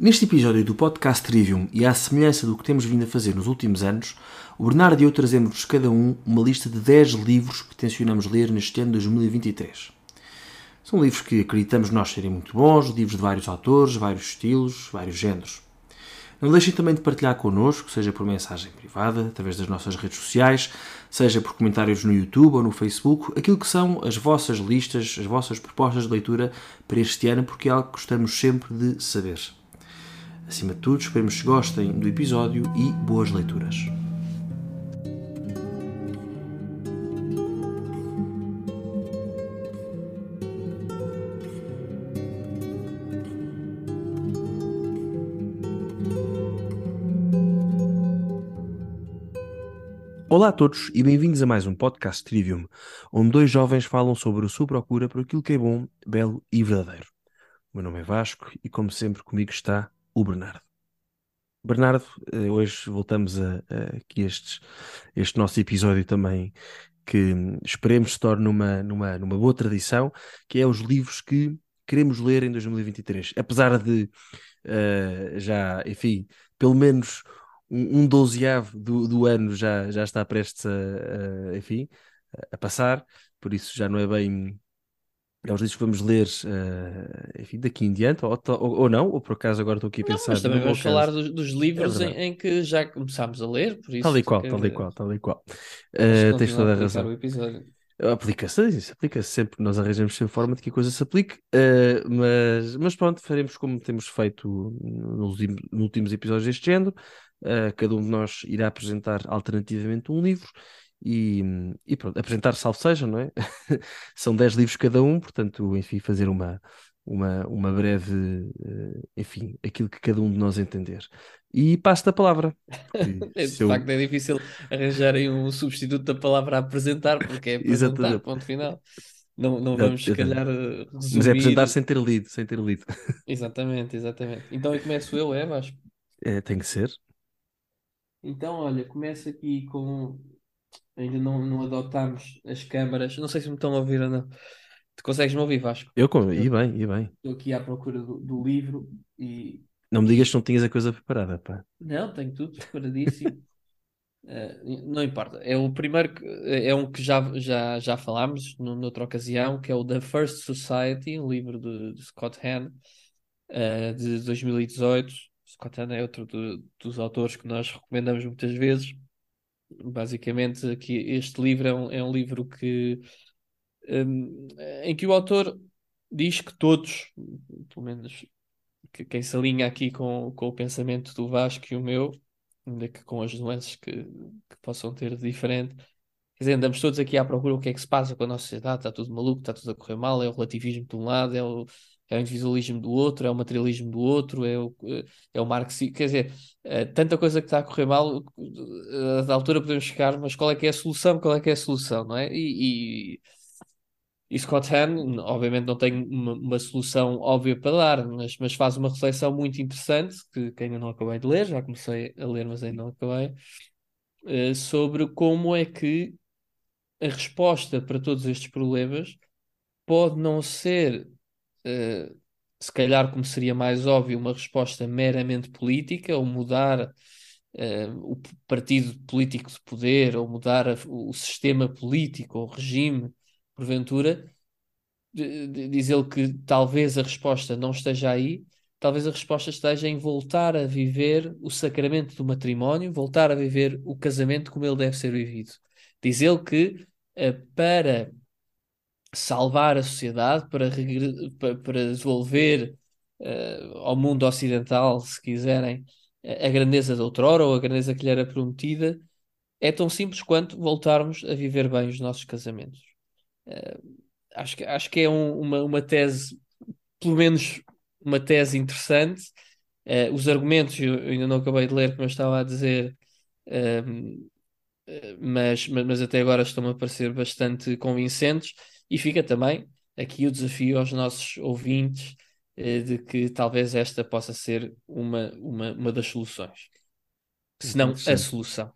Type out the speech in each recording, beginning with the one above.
Neste episódio do podcast Trivium e à semelhança do que temos vindo a fazer nos últimos anos, o Bernardo e eu trazemos cada um uma lista de 10 livros que tencionamos ler neste ano de 2023. São livros que acreditamos nós serem muito bons, livros de vários autores, vários estilos, vários géneros. Não deixem também de partilhar connosco, seja por mensagem privada, através das nossas redes sociais, seja por comentários no YouTube ou no Facebook, aquilo que são as vossas listas, as vossas propostas de leitura para este ano, porque é algo que gostamos sempre de saber. Acima de tudo, esperemos que gostem do episódio e boas leituras. Olá a todos e bem-vindos a mais um podcast Trivium, onde dois jovens falam sobre a sua procura por aquilo que é bom, belo e verdadeiro. O meu nome é Vasco e, como sempre, comigo está o Bernardo. Bernardo, eh, hoje voltamos a, a estes, este nosso episódio também que esperemos se torne numa, numa, numa boa tradição, que é os livros que queremos ler em 2023. Apesar de uh, já, enfim, pelo menos um, um dozeavo do, do ano já, já está prestes a, a, enfim, a passar, por isso já não é bem é os livros que vamos ler uh, enfim, daqui em diante, ou, ou, ou, não, ou por acaso agora estou aqui a não, pensar. Mas também vamos falar dos, dos livros é em, em, que já começámos a ler, por isso. Tal e qual, que... tal e qual, tal e qual. Uh, tens toda a razão. Aplica-se, isso aplica-se sempre, nós arranjamos sempre forma de que a coisa se aplique, uh, mas, mas pronto, faremos como temos feito nos, nos últimos episódios deste género. Cada um de nós irá apresentar alternativamente um livro e, e pronto, apresentar salvo seja, não é? São 10 livros cada um, portanto, enfim, fazer uma, uma, uma breve, eh, enfim, aquilo que cada um de nós entender. E passo-te a palavra. De eu... facto, é difícil arranjarem um substituto da palavra apresentar, porque é apresentar, Exatamente. ponto final. Não, não vamos, se calhar, resumir... Mas é apresentar sem ter lido, sem ter lido. Exatamente, exatamente. Então, eu começo eu, é, Vasco? É, tem que ser. Então, olha, começo aqui com Ainda não, não adotámos as câmaras. Não sei se me estão a ouvir ou não. Tu consegues me ouvir, Vasco? Eu, com... e bem, e bem. Estou aqui à procura do, do livro e. Não me digas que não tinhas a coisa preparada, pá. Não, tenho tudo preparadíssimo. uh, não importa. É o primeiro que, é um que já, já, já falámos no, noutra ocasião, que é o The First Society, um livro de, de Scott Hahn, uh, de 2018. Scott Hahn é outro de, dos autores que nós recomendamos muitas vezes Basicamente, aqui, este livro é um, é um livro que, um, em que o autor diz que todos, pelo menos que quem se alinha aqui com, com o pensamento do Vasco e o meu, ainda que com as nuances que, que possam ter de diferente, Quer dizer, andamos todos aqui à procura o que é que se passa com a nossa sociedade, está tudo maluco, está tudo a correr mal, é o relativismo de um lado, é o, é o individualismo do outro, é o materialismo do outro, é o, é o marxismo, quer dizer, é tanta coisa que está a correr mal, eh, da altura podemos chegar, mas qual é que é a solução, qual é que é a solução, não é? E, e, e Scott Hahn, obviamente não tem uma, uma, solução óbvia para dar, mas, mas faz uma reflexão muito interessante, que, que ainda não acabei de ler, já comecei a ler, mas ainda não acabei, uh, sobre como é que a resposta para todos estes problemas pode não ser uh, se calhar, como seria mais óbvio, uma resposta meramente política, ou mudar uh, o partido político de poder, ou mudar a, o sistema político, ou regime, porventura, diz ele que talvez a resposta não esteja aí, talvez a resposta esteja em voltar a viver o sacramento do matrimónio, voltar a viver o casamento como ele deve ser vivido. Diz ele que uh, para salvar a sociedade, para, para, devolver uh, ao mundo ocidental, se quiserem, a grandeza de outrora ou a grandeza que lhe era prometida, é tão simples quanto voltarmos a viver bem os nossos casamentos. Uh, acho, que, acho que é um, uma, uma tese, pelo menos uma tese interessante. Uh, os argumentos eu, ainda não acabei de ler, como eu estava a dizer, mas, mas, mas até agora estão a parecer bastante convincentes. E fica também aqui o desafio aos nossos ouvintes eh, de que talvez esta possa ser uma, uma, uma das soluções. Se não a solução.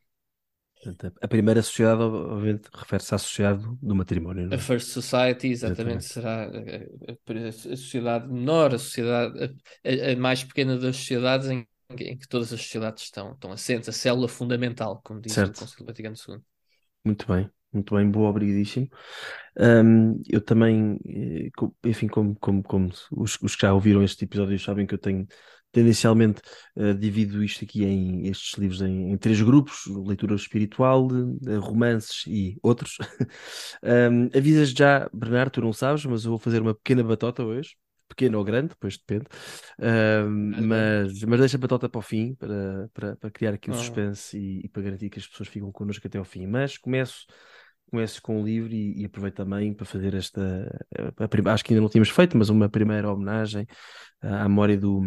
Portanto, a primeira sociedade, obviamente, refere-se à sociedade do matrimónio, não A é? First Society, exatamente, Exatamente. será a, a- a sociedade menor, a sociedade a, a- a mais pequena das sociedades em, em que todas as sociedades estão, estão assentes, a célula fundamental, como diz o Certo. Concílio Vaticano II. Muito bem, muito bem, boa, obrigadíssimo. Ahm, eu também, eh, enfim, como, como, como os, os que já ouviram este episódio sabem que eu tenho tendencialmente eh, divido isto aqui em estes livros em, em três grupos: leitura espiritual, eh, romances e outros. Ahm, avisas já, Bernardo, tu não sabes, mas eu vou fazer uma pequena batota hoje. Pequena ou grande, depois depende. Bem. mas, mas deixa a batota para o fim, para, para, para criar aqui o Ah. suspense e, e para garantir que as pessoas ficam connosco até ao fim. Mas começo começo com o livro e, e aproveito também para fazer esta, a, acho que ainda não tínhamos feito, mas uma primeira homenagem à memória do,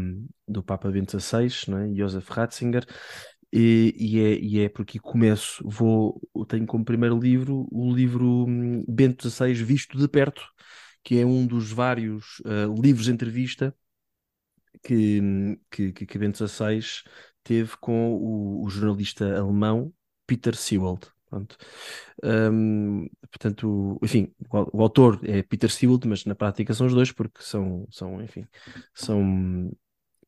do Papa Bento XVI, é? Josef Ratzinger, e, e é, e é porque começo, vou, tenho como primeiro livro o livro hum, Bento XVI Visto de Perto, que é um dos vários ah, livros de entrevista que, que, que, que Bento XVI teve com o, o jornalista alemão Peter Sewald. Pronto. Hum, portanto, enfim, o, o autor é Peter Sewald, mas na prática são os dois, porque são, são enfim, são,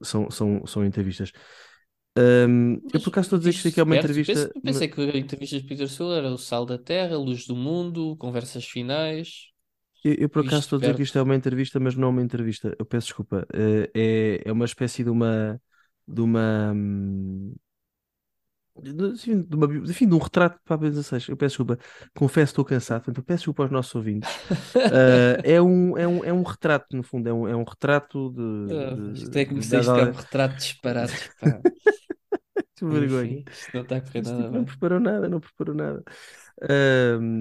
são, são, são entrevistas. Hum, eu por acaso estou a dizer que isto aqui é uma perto, entrevista. Pensei, pensei que a entrevista de Peter Sewell era o Sal da Terra, Luz do Mundo, Conversas Finais. Eu, eu por acaso estou a dizer que isto é uma entrevista, mas não é uma entrevista. Eu peço desculpa. Eh, É, é uma espécie de uma de uma hum, enfim, de uma, enfim, de um retrato para a Bento XVI. Eu peço desculpa. Confesso que estou cansado, portanto, peço desculpa aos nossos ouvintes. Eh, é um, é um, é um retrato, no fundo, é um, é um retrato de, de- isto é que me disseste que é um retrato pá. que vergonha. Isto não está a correr nada tipo não preparou nada, não preparou nada.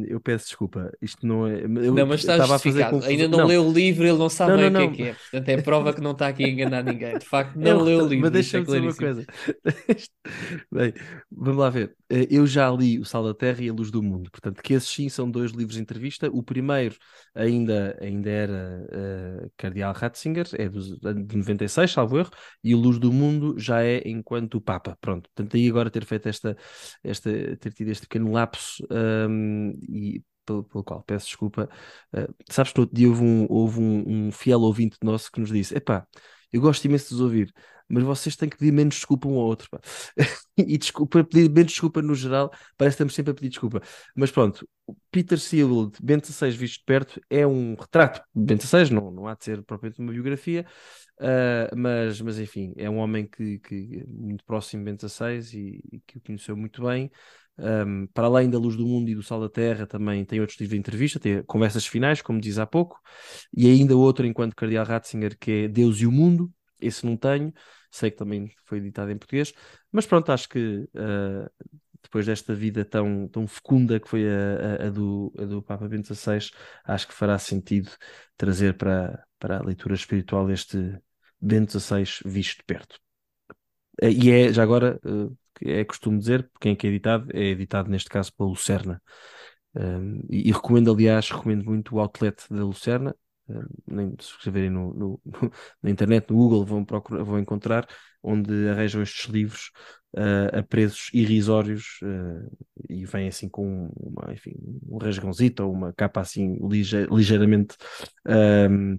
Eu peço desculpa. Isto não é. Eu Não, mas está estava a fazer confusão. Ainda não, Não, leu o livro, ele não sabe não, bem não, o que é que é. Portanto, é prova que não está aqui a enganar ninguém. De facto, É não leu o livro, mas isso é deixa-me dizer uma coisa. Bem, vamos lá ver. Eh, Eu já li O Sal da Terra e A Luz do Mundo, portanto, que esses sim são dois livros de entrevista. O primeiro ainda, ainda era eh, Cardeal Ratzinger, é de 96, salvo erro, e O Luz do Mundo já é enquanto Papa. Pronto, portanto, aí agora ter feito esta, esta ter tido este pequeno lapso ahm, e pelo, pelo qual peço desculpa. Eh, sabes que outro dia houve um, houve um, um fiel ouvinte nosso que nos disse: Epá, eu gosto imenso de os ouvir, mas vocês têm que pedir menos desculpa um ao outro. pá." E desculpa, pedir menos desculpa no geral, parece que estamos sempre a pedir desculpa. Mas pronto, Peter Seald, Bento XVI visto de perto, é um retrato. Bento XVI não, não há de ser propriamente uma biografia, ah, mas, mas enfim, é um homem que, que é muito próximo de Bento XVI e, e que o conheceu muito bem. Um, para além da Luz do Mundo e do Sal da Terra, também tem outros livros de entrevista, tem conversas finais, como diz há pouco, e ainda outro enquanto Cardeal Ratzinger, que é Deus e o Mundo. Esse não tenho, sei que também foi editado em português, mas pronto, acho que uh, depois desta vida tão, tão fecunda que foi a, a, a do, a do Papa Bento XVI, acho que fará sentido trazer para, para a leitura espiritual este Bento XVI visto de perto. Eh, E é, já agora, eh, é costume dizer, quem é que é editado, é editado neste caso pela Lucerna. Um, e, e recomendo, aliás, recomendo muito o outlet da Lucerna. Um, nem se escreverem no, no- na internet, no Google, vão, procurar, vão encontrar, onde arranjam estes livros uh, a preços irrisórios uh, e vem assim com uma, enfim, um rasgãozito ou uma capa assim lige- ligeiramente. um,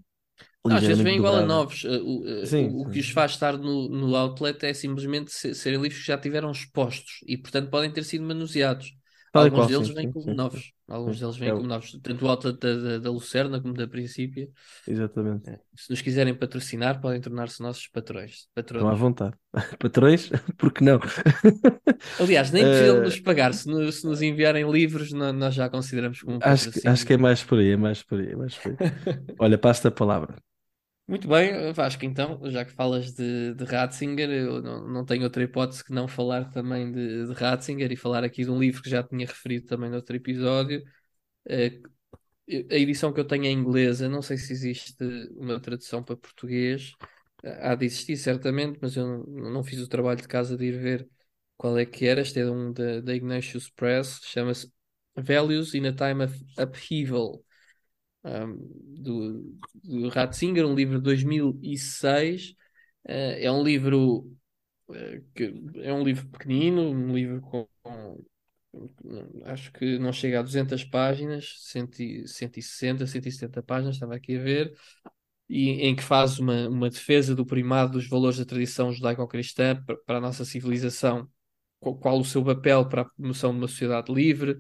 Não, às vezes vem igual a novos. O, Sim, o- o sim. que os faz estar no, no outlet é simplesmente se- serem livros que já tiveram expostos e, portanto, podem ter sido manuseados. Alguns qual, deles sim, vêm sim, como sim, novos. Alguns deles É vêm o- como novos. Tanto o outlet da, da, da Lucerna como da Princípia. Exatamente. É. Se nos quiserem patrocinar, podem tornar-se nossos patrões. Estão à vontade. Patrões? Porque não? Aliás, nem precisam Eh, nos pagar. Se nos, se nos enviarem livros, no- nós já consideramos como um acho que, acho que é mais por aí, é mais por aí, é mais por aí. Olha, passo-te a palavra. Muito bem, Vasco, então, já que falas de, de Ratzinger, eu não, não tenho outra hipótese que não falar também de, de Ratzinger e falar aqui de um livro que já tinha referido também no outro episódio. Eh, a edição que eu tenho é inglesa, não sei se existe uma tradução para português. Há de existir certamente, mas eu não, não fiz o trabalho de casa de ir ver qual é que era. Este é um da, da Ignatius Press, chama-se Values in a Time of Upheaval um, do, do Ratzinger, um livro de 2006. Eh, é um livro eh, que é um livro pequenino, um livro com, com acho que não chega a 200 páginas, 160, 170 páginas, estava aqui a ver, e em que faz uma, uma defesa do primado dos valores da tradição judaico-cristã para a nossa civilização, qual o seu papel para a promoção de uma sociedade livre,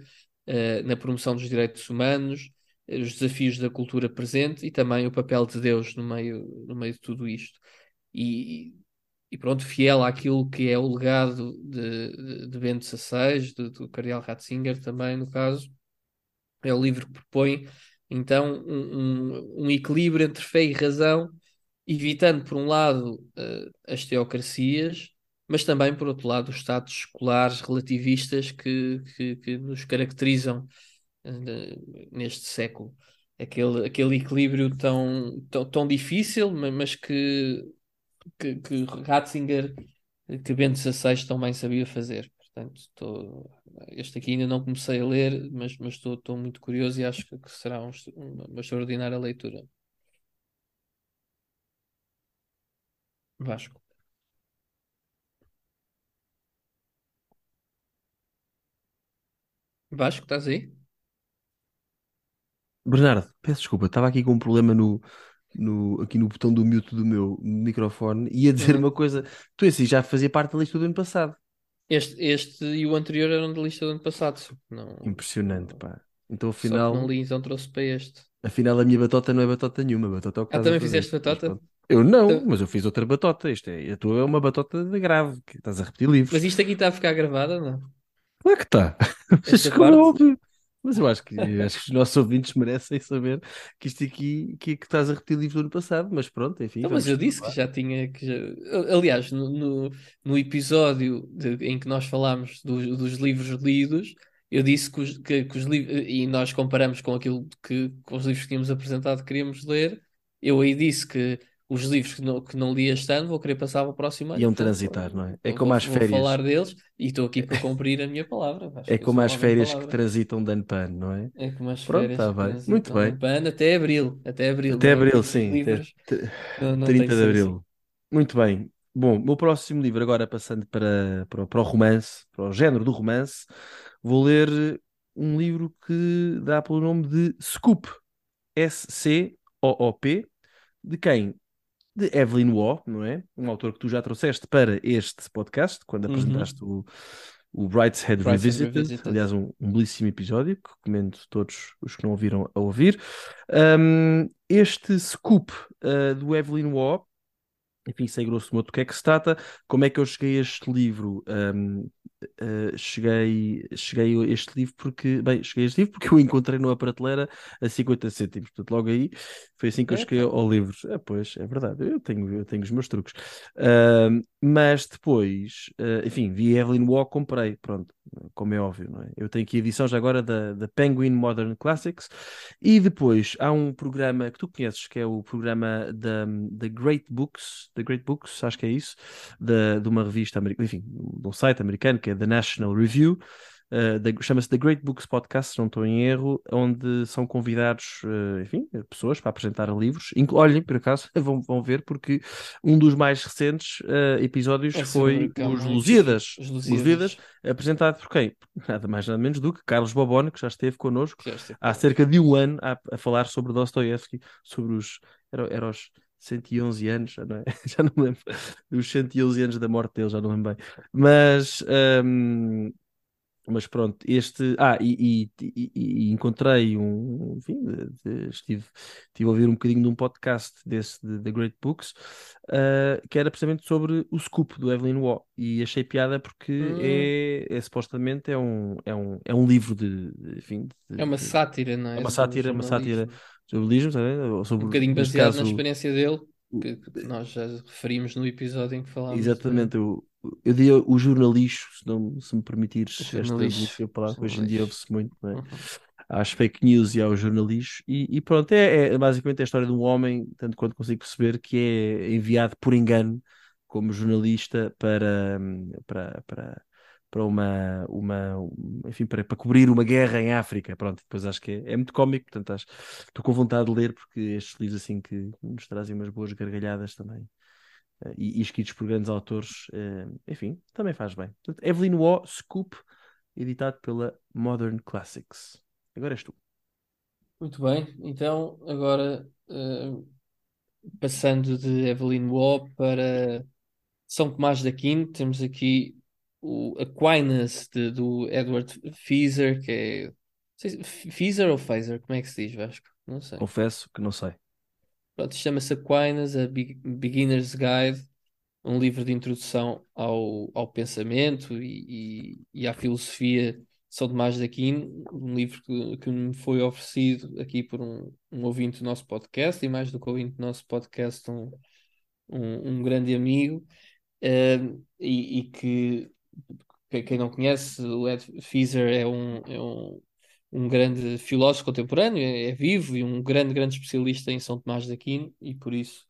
uh, na promoção dos direitos humanos, uh, os desafios da cultura presente e também o papel de Deus no meio, no meio de tudo isto. E, e pronto, fiel àquilo que é o legado de, de, Bento XVI, de, do Cardeal Ratzinger também, no caso, é o livro que propõe então um, um, equilíbrio entre fé e razão, evitando, por um lado, uh, as teocracias, mas também, por outro lado, os estados escolares relativistas que, que, que nos caracterizam neste século. Aquele, aquele equilíbrio tão, tão, tão difícil, mas que que, que Ratzinger, que Bento XVI também sabia fazer. Portanto, estou, este aqui ainda não comecei a ler, mas, estou muito curioso e acho que, que será um, uma extraordinária leitura. Vasco. Vasco, estás aí? Bernardo, peço desculpa, estava aqui com um problema no, no, aqui no botão do mute do meu microfone e ia dizer uhum. uma coisa. Tu esse já fazia parte da lista do ano passado. Este, este e o anterior eram da lista do ano passado. Não, Impressionante, pá. Então afinal. não li, então trouxe para este. Afinal, a minha batota não é batota nenhuma. Batota é o que ah, também fizeste batota? eu não, então... mas eu fiz outra batota. Isto é, a tua é uma batota de grave, que estás a repetir livros. Mas isto aqui está a ficar gravado, não? Claro que está. É óbvio. Mas eu acho que, acho que os nossos ouvintes merecem saber que isto aqui que, que estás a repetir livro do ano passado, mas pronto, enfim. Não, mas eu disse que já tinha. Que já... Aliás, no, no, no episódio de, em que nós falámos do, dos livros lidos, eu disse que os, que, que os livros. E nós comparamos com aquilo que com os livros que tínhamos apresentado que queríamos ler. Eu aí disse que os livros que não, que não li este ano vou querer passar para o próximo ano. Iam transitar, não é? É como as férias. Vou falar deles e estou aqui para cumprir a minha palavra. é como as férias que transitam de ano para ano, não é? É como as Pronto, férias tá bem. Muito bem. De ano até abril. Até abril. Até é? abril, sim. Livros, não, não 30 de abril. Assim. Muito bem. Bom, o meu próximo livro, agora passando para, para, para o romance, para o género do romance, vou ler um livro que dá pelo nome de Scoop. S-C-O-O-P. De quem? De Evelyn Waugh, não é? Um autor que tu já trouxeste para este podcast, quando uhum. apresentaste o, o Brightshead Revisited. Revisited. Aliás, um, um, belíssimo episódio que recomendo todos os que não ouviram a ouvir. Um, este scoop uh, do Evelyn Waugh, enfim, sei grosso modo do que é que se trata, como é que eu cheguei a este livro? Um, Uh, cheguei, cheguei a este livro porque, bem, cheguei a este livro porque eu encontrei numa prateleira a 50 cêntimos, portanto logo aí foi assim que eu cheguei ao livro. É, pois, é verdade, eu tenho, eu tenho os meus truques. Uh, mas depois, uh, enfim, vi Evelyn Waugh, comprei, pronto, como é óbvio, não é? Eu tenho aqui a edição já agora da, da Penguin Modern Classics e depois há um programa que tu conheces, que é o programa da, da Great Books, da Great Books, acho que é isso, da, de uma revista americana, enfim, de um site americano que é The National Review. Uh, chama-se The Great Books Podcast, se não estou em erro, onde são convidados, uh, enfim, pessoas para apresentar livros. Inclu Olhem, por acaso, vão, vão ver, porque um dos mais recentes uh, episódios é foi os Lusíadas, os Lusíadas, apresentado por quem? Nada mais nada menos do que Carlos Bobone, que já esteve connosco já esteve há cerca de um ano a, a falar sobre Dostoevsky, sobre os. Era, era os 111 anos, já não, é? já não me lembro, os 111 anos da morte dele, já não lembro bem. Mas, um, mas pronto, este. Ah, e, e, e, encontrei um. Enfim, estive, estive a ouvir um bocadinho de um podcast desse, de The Great Books, uh, que era precisamente sobre o scoop do Evelyn Waugh. E achei piada porque hum. é, é, supostamente é um, é, um, é um livro de. Enfim, de, é uma sátira, não é? É uma sátira, uma sátira jornalismo, sobre, um bocadinho baseado caso, na experiência dele, que, que, nós já referimos no episódio em que falámos. Exatamente, eu, eu diria o jornalismo, se, não, se me permitires esta palavra, hoje em dia ouve-se muito, não é? Uhum. às fake news e aos jornalistas, e, e pronto, é, é, basicamente a história de um homem, tanto quanto consigo perceber, que é enviado por engano como jornalista para, para, para, para uma, uma enfim, para, para cobrir uma guerra em África. Pronto, depois acho que é, é muito cómico, portanto acho, estou com vontade de ler porque estes livros assim que nos trazem umas boas gargalhadas também. Uh, e, e, escritos por grandes autores, uh, enfim, também faz bem. Portanto, Evelyn Waugh, Scoop, editado pela Modern Classics. Agora és tu. Muito bem, então agora eh, passando de Evelyn Waugh para São Tomás de Aquino, temos aqui o Aquinas de- do Edward Feser, que é. sei Feser ou Pfizer? Como é que se diz, Vasco? Não sei. Confesso que não sei. Pronto, chama-se Aquinas, a Be- Beginner's Guide, um livro de introdução ao, ao pensamento e, e, e à filosofia de São Tomás de Aquino, um livro que, que me foi oferecido aqui por um, um ouvinte do nosso podcast, e mais do que ouvinte do nosso podcast, um, um, um grande amigo, eh, e, e que- quem não conhece, o Ed Feser é um, é um, um grande filósofo contemporâneo, é, é vivo e um grande, grande especialista em São Tomás de Aquino, e por isso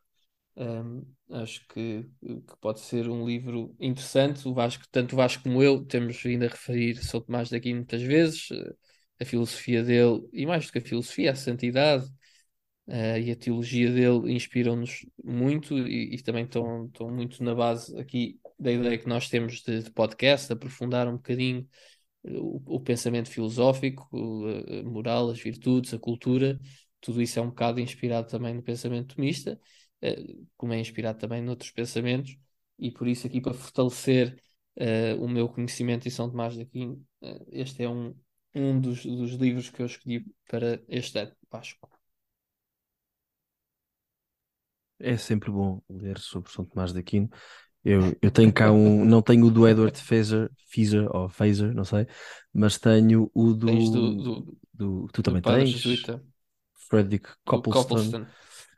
hum, acho que, que pode ser um livro interessante. O Vasco, tanto o Vasco como eu, temos vindo a referir São Tomás de Aquino muitas vezes, eh, a filosofia dele, e mais do que a filosofia, a santidade eh, e a teologia dele inspiram-nos muito e, e também estão, estão muito na base aqui da ideia que nós temos de, de podcast, de aprofundar um bocadinho eh, o, o pensamento filosófico, a moral, as virtudes, a cultura, tudo isso é um bocado inspirado também no pensamento tomista, eh, como é inspirado também noutros pensamentos, e por isso aqui para fortalecer eh, o meu conhecimento em São Tomás de Aquino, eh, este é um, um dos, dos livros que eu escolhi para este ano, Vasco. É sempre bom ler sobre São Tomás de Aquino. Eu, eu tenho cá um, não tenho o do Edward Feser, Feser ou Fazer, não sei, mas tenho o do, Tens do, do, do- tu também tens, jesuíta, Frederick Copleston.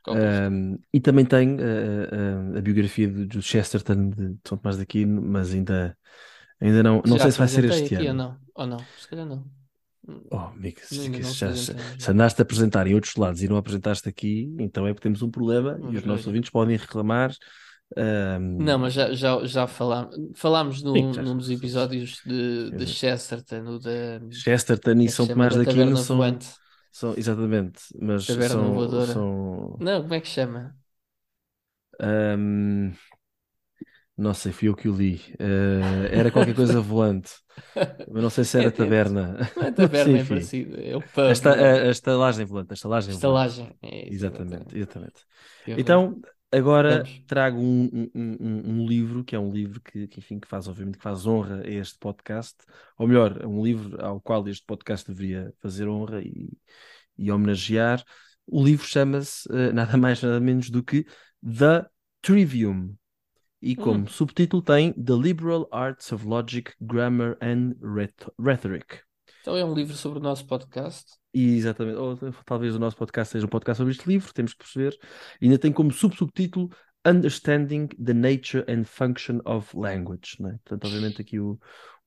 Copleston. um, e também tenho uh, uh, a biografia do Chesterton de São Tomás de Aquino, mas ainda, ainda não, não Já sei se vai ser este aqui ou ano. não? Ou não? Se calhar não. Hum, Oh, amigo, se, Ainda não se já- se- andaste a apresentar em outros lados e não apresentaste aqui, então é porque temos um problema e os nossos ver. ouvintes podem reclamar. Um, Não, mas já, já, já falámos, falámos Sim, num, já- num dos episódios de, de. Chesterton, o da, Chesterton e é São? Tomás Da Aquino são, Voante. são exatamente, mas Taberna são, Voadora. são Não, como é que chama? um, não sei, fui eu que o li. Uh, era qualquer coisa volante, mas não sei se É, era é, taberna. não é taberna, é enfim, parecido. É o a, pub, esta, não é? a, a estalagem volante, a estalagem volante. Estalagem. É, Exatamente, exatamente. exatamente. Então, agora Vamos. trago um, um, um, um livro, que é um livro que, que, enfim, que faz, obviamente, que faz honra a este podcast, ou melhor, um livro ao qual este podcast deveria fazer honra e, e homenagear. O livro chama-se eh, nada mais, nada menos do que The Trivium. E como Hum, subtítulo tem The Liberal Arts of Logic, Grammar and Rhet- Rhetoric. Então é um livro sobre o nosso podcast. E exatamente, ou talvez o nosso podcast seja um podcast sobre este livro, temos que perceber. E ainda tem como sub-subtítulo Understanding the Nature and Function of Language. Não é? Portanto, obviamente, aqui o,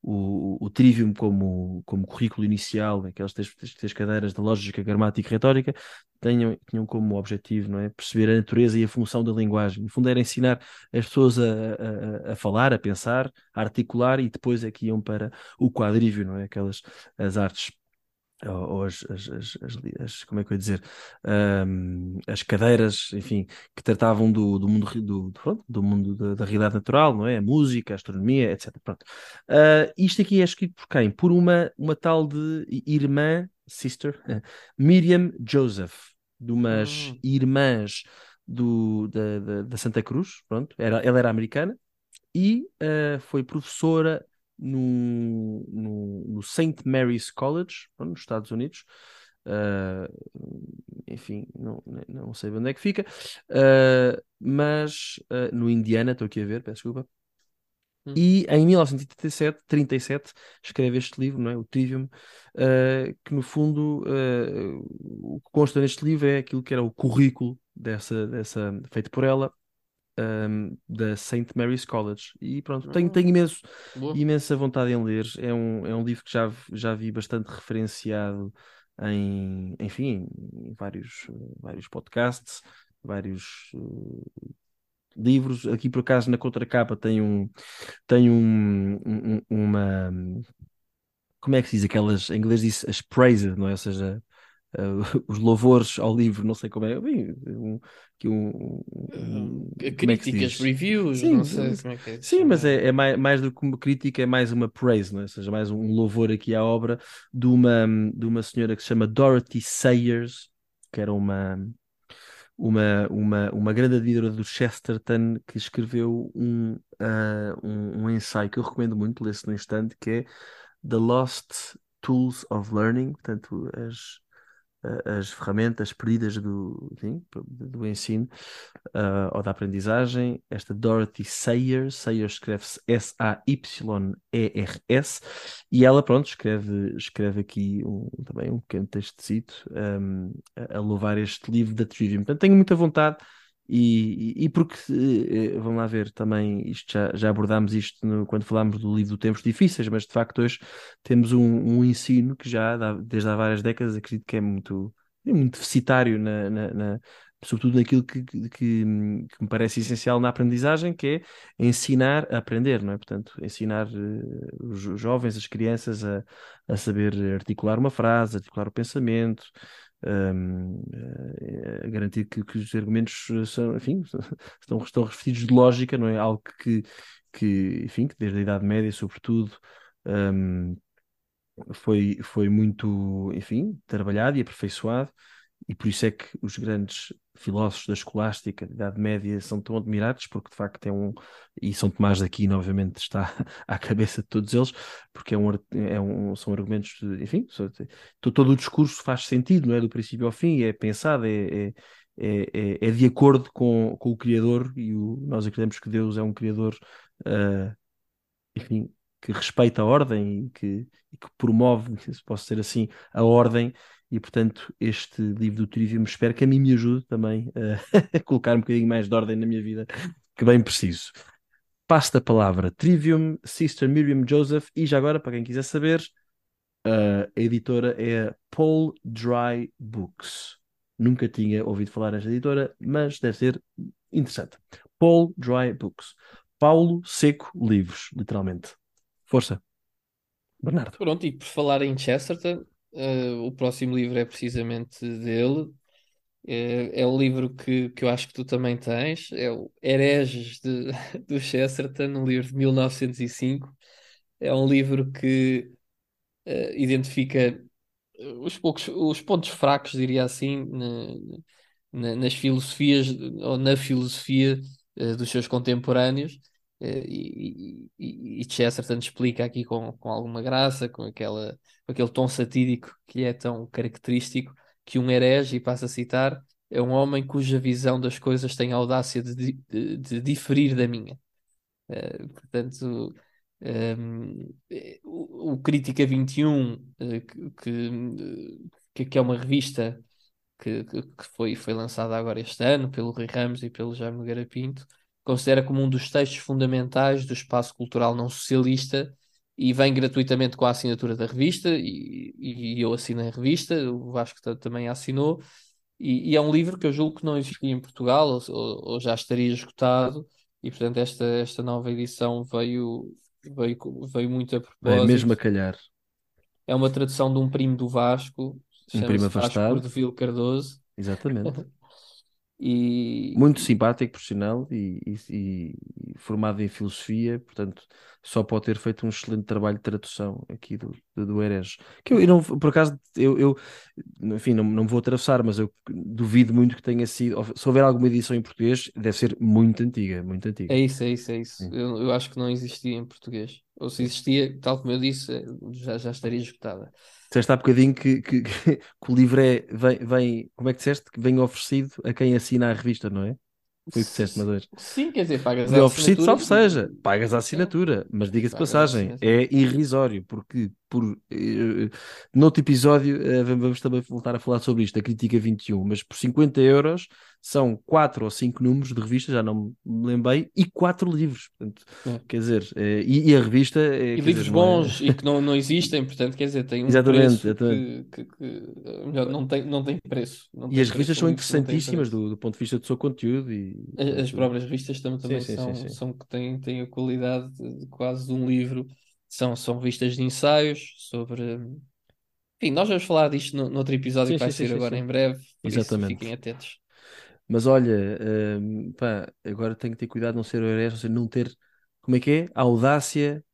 o, o Trivium como, como currículo inicial, aquelas três, três cadeiras de lógica, gramática e retórica, tenham, tinham como objetivo não é? perceber a natureza e a função da linguagem. No fundo, era ensinar as pessoas a, a, a falar, a pensar, a articular e depois é que iam para o quadrívio, não é? Aquelas as artes ou, ou as, as, as, as, como é que eu ia dizer, Ahm, as cadeiras, enfim, que tratavam do, do mundo, do, do, do mundo da, da realidade natural, não é? A música, a astronomia, etc. Pronto. Ah, isto aqui é escrito por quem? Por uma, uma tal de irmã, sister, Miriam Joseph, de umas Hum, irmãs do, da, da, da Santa Cruz, pronto, era, ela era americana e ah, foi professora no, no, no St. Mary's College, nos Estados Unidos. Ah, enfim, não, não sei onde é que fica, Ah, mas ah, no Indiana, estou aqui a ver, peço desculpa. hum. E em 1937, 37, escreve este livro, não é? O Trivium, que no fundo o que consta neste livro é aquilo que era o currículo dessa, dessa feito por ela, ahm, da St. Mary's College. E pronto, tenho, tenho Hum, imenso, boa. imensa vontade em ler. É um, é um livro que já, já vi bastante referenciado em, enfim, em vários, vários podcasts, vários eh, livros. Aqui por acaso na contracapa tem um, tem um, um- um- uma, como é que se diz aquelas, em inglês diz as praised, não é? Ou seja, uh, os louvores ao livro, não sei como é, bem, um, que um, um, críticas, é reviews, sim, não sei como é que é. Sim, mas é, é, mais, mais do que uma crítica, é mais uma praise, não é? ou seja, mais um louvor aqui à obra de uma, de uma senhora que se chama Dorothy Sayers, que era uma uma, uma, uma grande admiradora do Chesterton que escreveu um, uh, um, um, ensaio que eu recomendo muito, lê-se no instante, que é The Lost Tools of Learning, portanto, as, as ferramentas perdidas do, do ensino uh, ou da aprendizagem. Esta Dorothy Sayers, Sayers escreve-se S-A-Y-E-R-S, e ela, pronto, escreve, escreve aqui um, também um pequeno textecito um, a, a louvar este livro da Trivium. Portanto, tenho muita vontade e, e, porque, eh, vamos lá ver, também isto já, já abordámos isto no, quando falámos do livro do Tempos Difíceis, mas de facto hoje temos um, um ensino que já dá, desde há várias décadas acredito que é muito, é muito deficitário, na, na, na sobretudo naquilo que, que, que, me parece essencial na aprendizagem, que é ensinar a aprender, não é? Portanto, ensinar uh, os jovens, as crianças a, a saber articular uma frase, articular o pensamento, um, a garantir que, que, os argumentos são, enfim, estão, estão de lógica, não é? Algo que, que enfim, que desde a Idade Média, sobretudo, um, foi, foi muito, enfim, trabalhado e aperfeiçoado e por isso é que os grandes filósofos da escolástica, da Idade Média, são tão admirados, porque de facto é um. E São Tomás de Aquino, obviamente, está à cabeça de todos eles, porque é um, é um, são argumentos, enfim, todo o discurso faz sentido, não é? Do princípio ao fim, é pensado, é, é, é, é de acordo com, com o Criador, e o, nós acreditamos que Deus é um Criador, uh, enfim, que respeita a ordem e que, e que promove, se posso dizer assim, a ordem e portanto este livro do Trivium espero que a mim me ajude também a colocar um bocadinho mais de ordem na minha vida, que bem preciso. Passo a palavra Trivium, Sister Miriam Joseph, e já agora, para quem quiser saber, a editora é a Paul Dry Books. Nunca tinha ouvido falar nesta editora, mas deve ser interessante. Paul Dry Books. Paulo Seco Livros, literalmente. Força. Bernardo. Pronto, e por falar em Chesterton, Uh, o próximo livro é precisamente dele. É, é o livro que, que eu acho que tu também tens. É o Hereges de, do Chesterton, um livro de 1905. É um livro que uh, identifica os, poucos, os pontos fracos, diria assim, na, na, nas filosofias ou na filosofia uh, dos seus contemporâneos. E, e, e Chesterton explica aqui com, com alguma graça, com aquela com aquele tom satírico que é tão característico, que um herege, e passa a citar, é um homem cuja visão das coisas tem a audácia de, de, de diferir da minha. Uh, portanto, um, ehm, o, o, Crítica 21, uh, eh, que, que, que, é uma revista que, que, foi, foi lançada agora este ano pelo Rui Ramos e pelo Jaime Nogueira Pinto, considera como um dos textos fundamentais do espaço cultural não socialista e vem gratuitamente com a assinatura da revista e, e eu assinei a revista, o Vasco também assinou e, e, é um livro que eu julgo que não existia em Portugal ou, ou, já estaria esgotado e portanto esta, esta nova edição veio, veio, veio muito a propósito. É mesmo a calhar. É uma tradução de um primo do Vasco, um primo afastado. Vasco Vil Cardoso. Exatamente. E... Muito simpático, por sinal, e, e, e, formado em filosofia, portanto, só pode ter feito um excelente trabalho de tradução aqui do, do, do Eres. Que eu, eu, não, por acaso, eu, eu enfim, não, não vou atravessar, mas eu duvido muito que tenha sido. Se houver alguma edição em português, deve ser muito antiga, muito antiga. É isso, é isso, é isso. Eu, eu acho que não existia em português. Ou se existia, tal como eu disse, já, já estaria esgotada. Disseste há bocadinho que, que, que, o livro é, vem, vem, como é que disseste? Que vem oferecido a quem assina a revista, não é? Foi o que disseste, Madeira. Sim, quer dizer, pagas a assinatura. oferecido, salvo seja, pagas a assinatura, mas diga-se passagem, é irrisório, porque por, uh, noutro episódio uh, vamos também voltar a falar sobre isto, a Crítica 21, mas por 50 euros são 4 ou 5 números de revista, já não me lembrei, e 4 livros. Portanto, é. Quer dizer, uh, e, e, a revista. e livros dizer, bons é... e que não, não existem, portanto, quer dizer, tem um exatamente, preço exatamente. Que, que, que, melhor, não, tem, não tem preço. Não e as revistas são interessantíssimas do, do, ponto de vista do seu conteúdo. E, as, as próprias revistas também, também sim, são, sim, sim, são que têm, têm a qualidade de quase de um livro são, são revistas de ensaios sobre Enfim, nós vamos falar disto no, no outro episódio Sim, que vai sim, sair sim, agora em breve, Exatamente. fiquem atentos. Mas olha, hum, pá, agora tenho que ter cuidado de não ser herege, ou seja, não ter, como é que é? Audácia,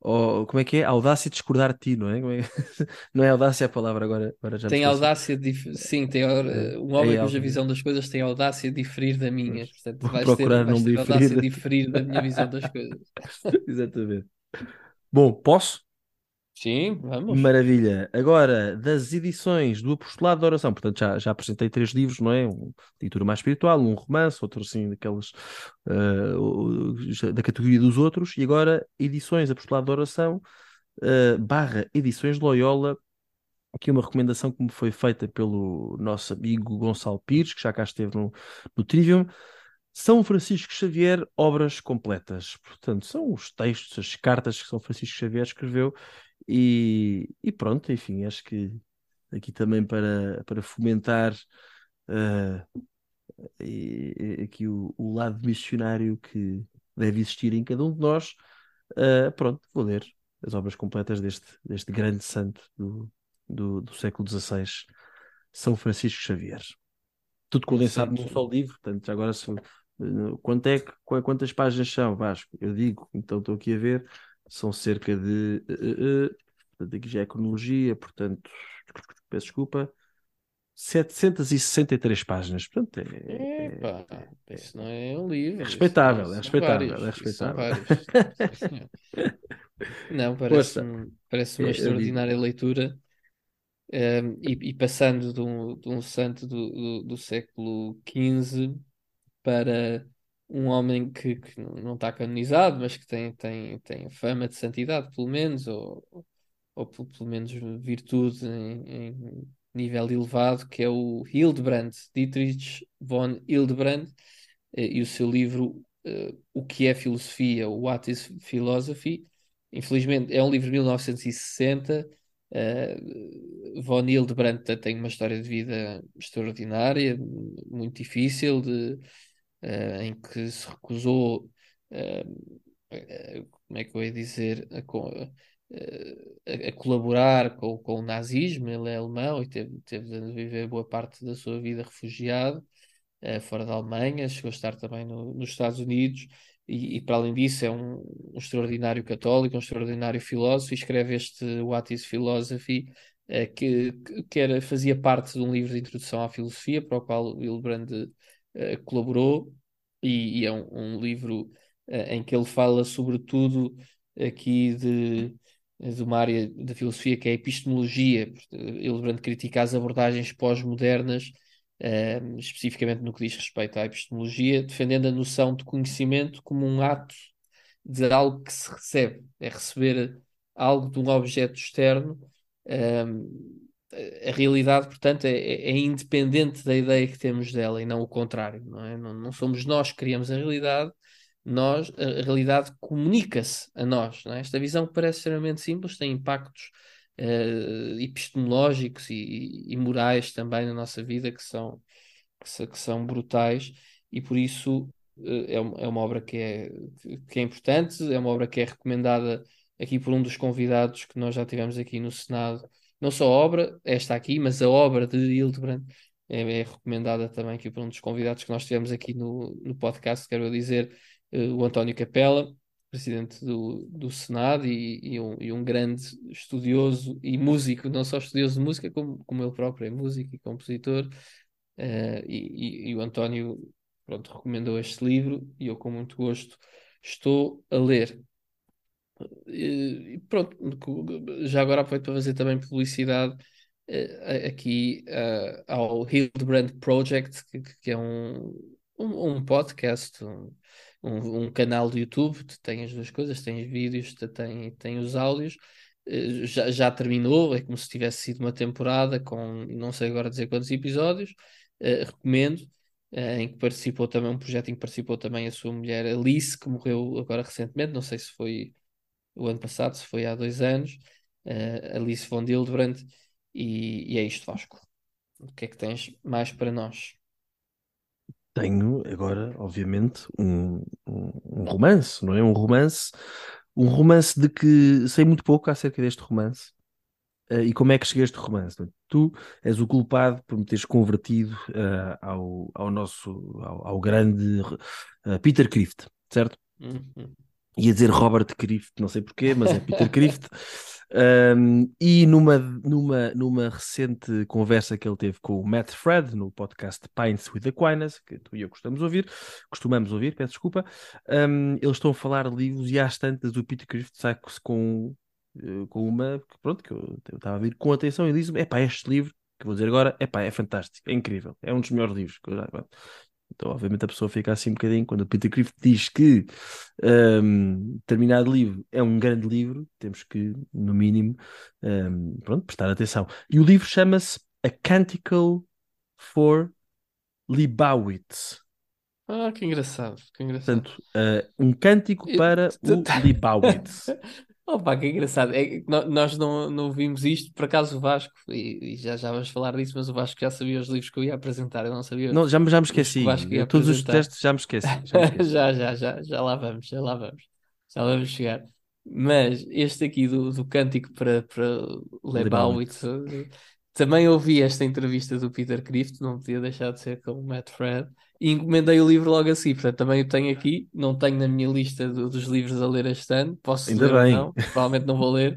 ou como é que é? Audácia de discordar de ti, não é? É- Não é audácia a palavra, agora, agora já Tem audácia dif- Sim, tem, É, uh, um é homem algo, cuja né? visão das coisas tem audácia de diferir da minha. Portanto, Vou vais ter, procurar vais não ter audácia de diferir. diferir da minha visão das coisas. Exatamente. Bom, posso? Sim, vamos. Maravilha. Agora, das edições do Apostolado da Oração, portanto, já, já apresentei três livros, não é? Um leitura mais espiritual, um romance, outro assim, daquelas o- já- da categoria dos outros, e agora edições Apostolado da Oração, ah, barra edições Loyola. Aqui uma recomendação que me foi feita pelo nosso amigo Gonçalo Pires, que já cá esteve no, no Trivium. São Francisco Xavier, obras completas. Portanto, são os textos, as cartas que São Francisco Xavier escreveu. E, e pronto, enfim, acho que aqui também para, para fomentar ah, e- e- aqui o, o lado missionário que deve existir em cada um de nós. ah, pronto, vou ler as obras completas deste, deste grande santo do, do, do século XVI, São Francisco Xavier. Tudo condensado num só livro, portanto, agora se, eh, quanto é, quantas páginas são, Vasco? Eu digo, então estou aqui a ver, são cerca de, eh, portanto, aqui já é cronologia, portanto, peço desculpa, 763 páginas, portanto, é, é- Epá, é- isso não é um livro. é respeitável, é são respeitável, vários, é respeitável. Não, Força, parece-me parece uma é, extraordinária leitura. Um, e, e passando de um, de um santo do, do, do século XV para um homem que, que não está canonizado, mas que tem, tem, tem fama de santidade, pelo menos, ou, ou pelo, menos virtude em, em nível elevado, que é o Hildebrand, Dietrich von Hildebrand, eh, e o seu livro eh, O que é Filosofia, What is Philosophy. Infelizmente, é um livro de 1960. Uh, von Hildebrand tem uma história de vida extraordinária, muito difícil, de, uh, em que se recusou, uh, como é que eu ia dizer, a, a, a colaborar com, com, o nazismo. Ele é alemão e teve, teve de viver boa parte da sua vida refugiado fora da Alemanha, chegou a estar também no, nos Estados Unidos. E, e, para além disso é um, um, extraordinário católico, um extraordinário filósofo, e escreve este What is Philosophy, eh, que, que era, fazia parte de um livro de introdução à filosofia, para o qual Hildebrand eh, colaborou, e, e é um, um livro eh, em que ele fala sobretudo aqui de, de uma área da filosofia que é a epistemologia. Hildebrand critica as abordagens pós-modernas Uh, especificamente no que diz respeito à epistemologia, defendendo a noção de conhecimento como um ato de algo que se recebe, é receber algo de um objeto externo. Um, a realidade, portanto, é, é, independente da ideia que temos dela e não o contrário. Não, é? não, não somos nós que criamos a realidade, nós, a, realidade comunica-se a nós. É? Esta visão que parece extremamente simples tem impactos uh, epistemológicos e, e, morais também na nossa vida que são, que são brutais e por isso uh, é, uma, é uma obra que é, que é importante, é uma obra que é recomendada aqui por um dos convidados que nós já tivemos aqui no Senado. Não só a obra, esta aqui, mas a obra de Hildebrand é, é recomendada também aqui por um dos convidados que nós tivemos aqui no, no podcast, quero dizer, uh, o António Capela, presidente do, do Senado e, e, um, e, um, grande estudioso e músico, não só estudioso de música, como, como ele próprio é músico e compositor. Uh, e, e, o António pronto, recomendou este livro e eu, com muito gosto, estou a ler. E pronto, já agora aproveito para fazer também publicidade uh, aqui uh, ao Hildebrand Project, que, que é um, um, um podcast. Um, um, canal do YouTube, tem as duas coisas, tem os vídeos, tem, tem os áudios. Já, já terminou, é como se tivesse sido uma temporada com não sei agora dizer quantos episódios. Uh, recomendo, em que participou também um projeto em que participou também a sua mulher Alice, que morreu agora recentemente, não sei se foi o ano passado, se foi há dois anos, uh, Alice von Dildebrand, e, e é isto, Vasco. O que é que tens mais para nós? tenho agora, obviamente, um, um, um, romance, não é? Um romance, um romance de que sei muito pouco acerca deste romance. uh, e como é que chega este romance. Tu és o culpado por me teres convertido uh, ao, ao nosso, ao, ao grande uh, Peter Crift, certo? Uhum. Ia dizer Robert Crift, não sei porquê, mas é Peter Crift. Um, e numa, numa, numa recente conversa que ele teve com o Matt Fred no podcast Pints with Aquinas, que tu e eu costumamos ouvir, costumamos ouvir, peço desculpa, um, eles estão a falar de livros e às tantas o Peter Crift sai-se com, eh, com uma, pronto, que eu, estava a ouvir com atenção e diz-me, é pá, este livro que vou dizer agora, é pá, é fantástico, é incrível, é um dos melhores livros que eu já, então, obviamente, a pessoa fica assim um bocadinho. Quando o Peter Crift diz que um, determinado livro é um grande livro, temos que, no mínimo, um, pronto, prestar atenção. E o livro chama-se A Canticle for Libowitz. Ah, que engraçado, que engraçado. Portanto, uh, um cântico para o Libowitz. Opa, que engraçado. É, nós não, não vimos isto, por acaso o Vasco, e, e, já, já vamos falar disso, mas o Vasco já sabia os livros que eu ia apresentar, eu não sabia. Não, já, já me esqueci. Todos os testes já me esqueci. Já, me esqueci. já, já, já, já lá vamos, já lá vamos. Já vamos chegar. Mas este aqui do, do cântico para, para Lebowitz, também ouvi esta entrevista do Peter Crift, não podia deixar de ser com o Matt Fred, e encomendei o livro logo assim. Portanto, também o tenho aqui, não tenho na minha lista do, dos livros a ler este ano, posso Ainda ler bem. ou não, provavelmente não vou ler,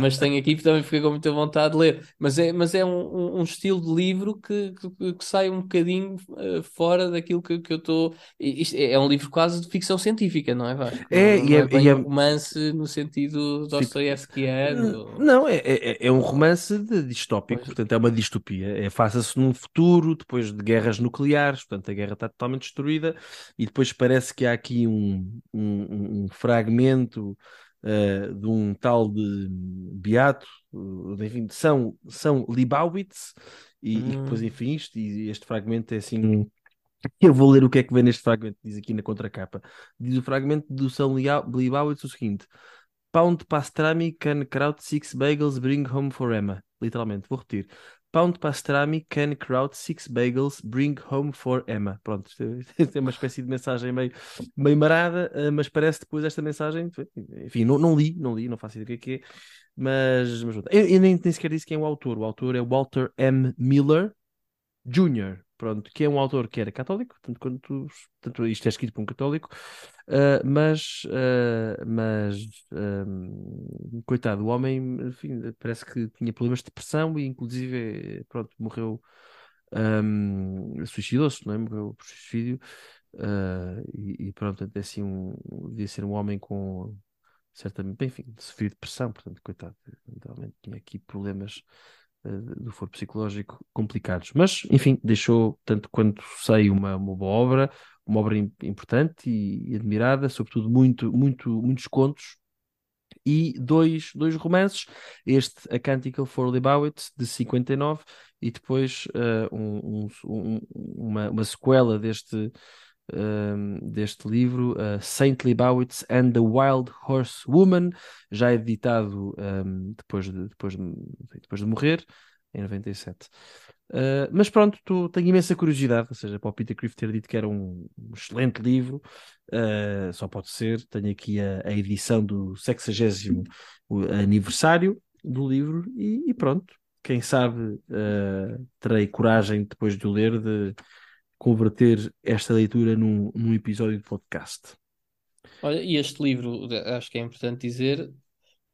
mas tenho aqui porque também fiquei com muita vontade de ler. Mas é, mas é um, um estilo de livro que, que, que sai um bocadinho uh, fora daquilo que, que eu estou. É, é um livro quase de ficção científica, não é, Vasco? É, não, e é, é, e é... um romance no sentido dostoievskiano. Não, é, é, é um romance distópico, pois. portanto é uma distopia. É, Faça-se num futuro, depois de guerras nucleares, portanto a guerra está totalmente destruída, e depois parece que há aqui um, um, um fragmento uh, de um tal de Beato, uh, enfim, São, São Libowitz, e, hum. e, depois, enfim, isto, e este fragmento é assim. Eu vou ler o que é que vem neste fragmento, diz aqui na contracapa. Diz o fragmento do São Libowitz o seguinte: Pound pastrami can kraut six bagels bring home for Emma. Literalmente, vou repetir. Pound pastrami, can kraut, six bagels, bring home for Emma. Pronto, isto é uma espécie de mensagem meio, meio marada, eh, mas parece depois esta mensagem. Enfim, não, não li, não li, não faço ideia do que é que é, mas, mas eu, eu nem, nem sequer disse quem é o autor. O autor é Walter M. Miller Jr., pronto, que é um autor que era católico, tanto quanto tanto isto é escrito por um católico, uh, mas, uh, mas uh, coitado, o homem, enfim, parece que tinha problemas de depressão e inclusive, pronto, morreu, um, suicidou-se, não é? Morreu por suicídio, e, e, pronto, é assim, um, devia ser um homem com certamente, enfim, sofrer depressão, portanto, coitado, realmente tinha aqui problemas do foro psicológico complicados. Mas, enfim, deixou, tanto quanto sei, uma, uma boa obra, uma obra importante e, e, admirada, sobretudo muito, muito, muitos contos e dois, dois romances, este A Canticle for Libowitz, de 59, e depois uh, um, um, uma, uma sequela deste, um, deste livro, uh, Saint Libowitz and the Wild Horse Woman, já editado um, depois, de, depois, de, depois de morrer, em 97. Uh, mas pronto, tô, tenho imensa curiosidade, ou seja, para o Peter Crift ter dito que era um, um excelente livro, uh, só pode ser. Tenho aqui a, a edição do 60 aniversário do livro e, e pronto, quem sabe uh, terei coragem depois de o ler de converter esta leitura num, num episódio de podcast. Olha, e este livro, acho que é importante dizer,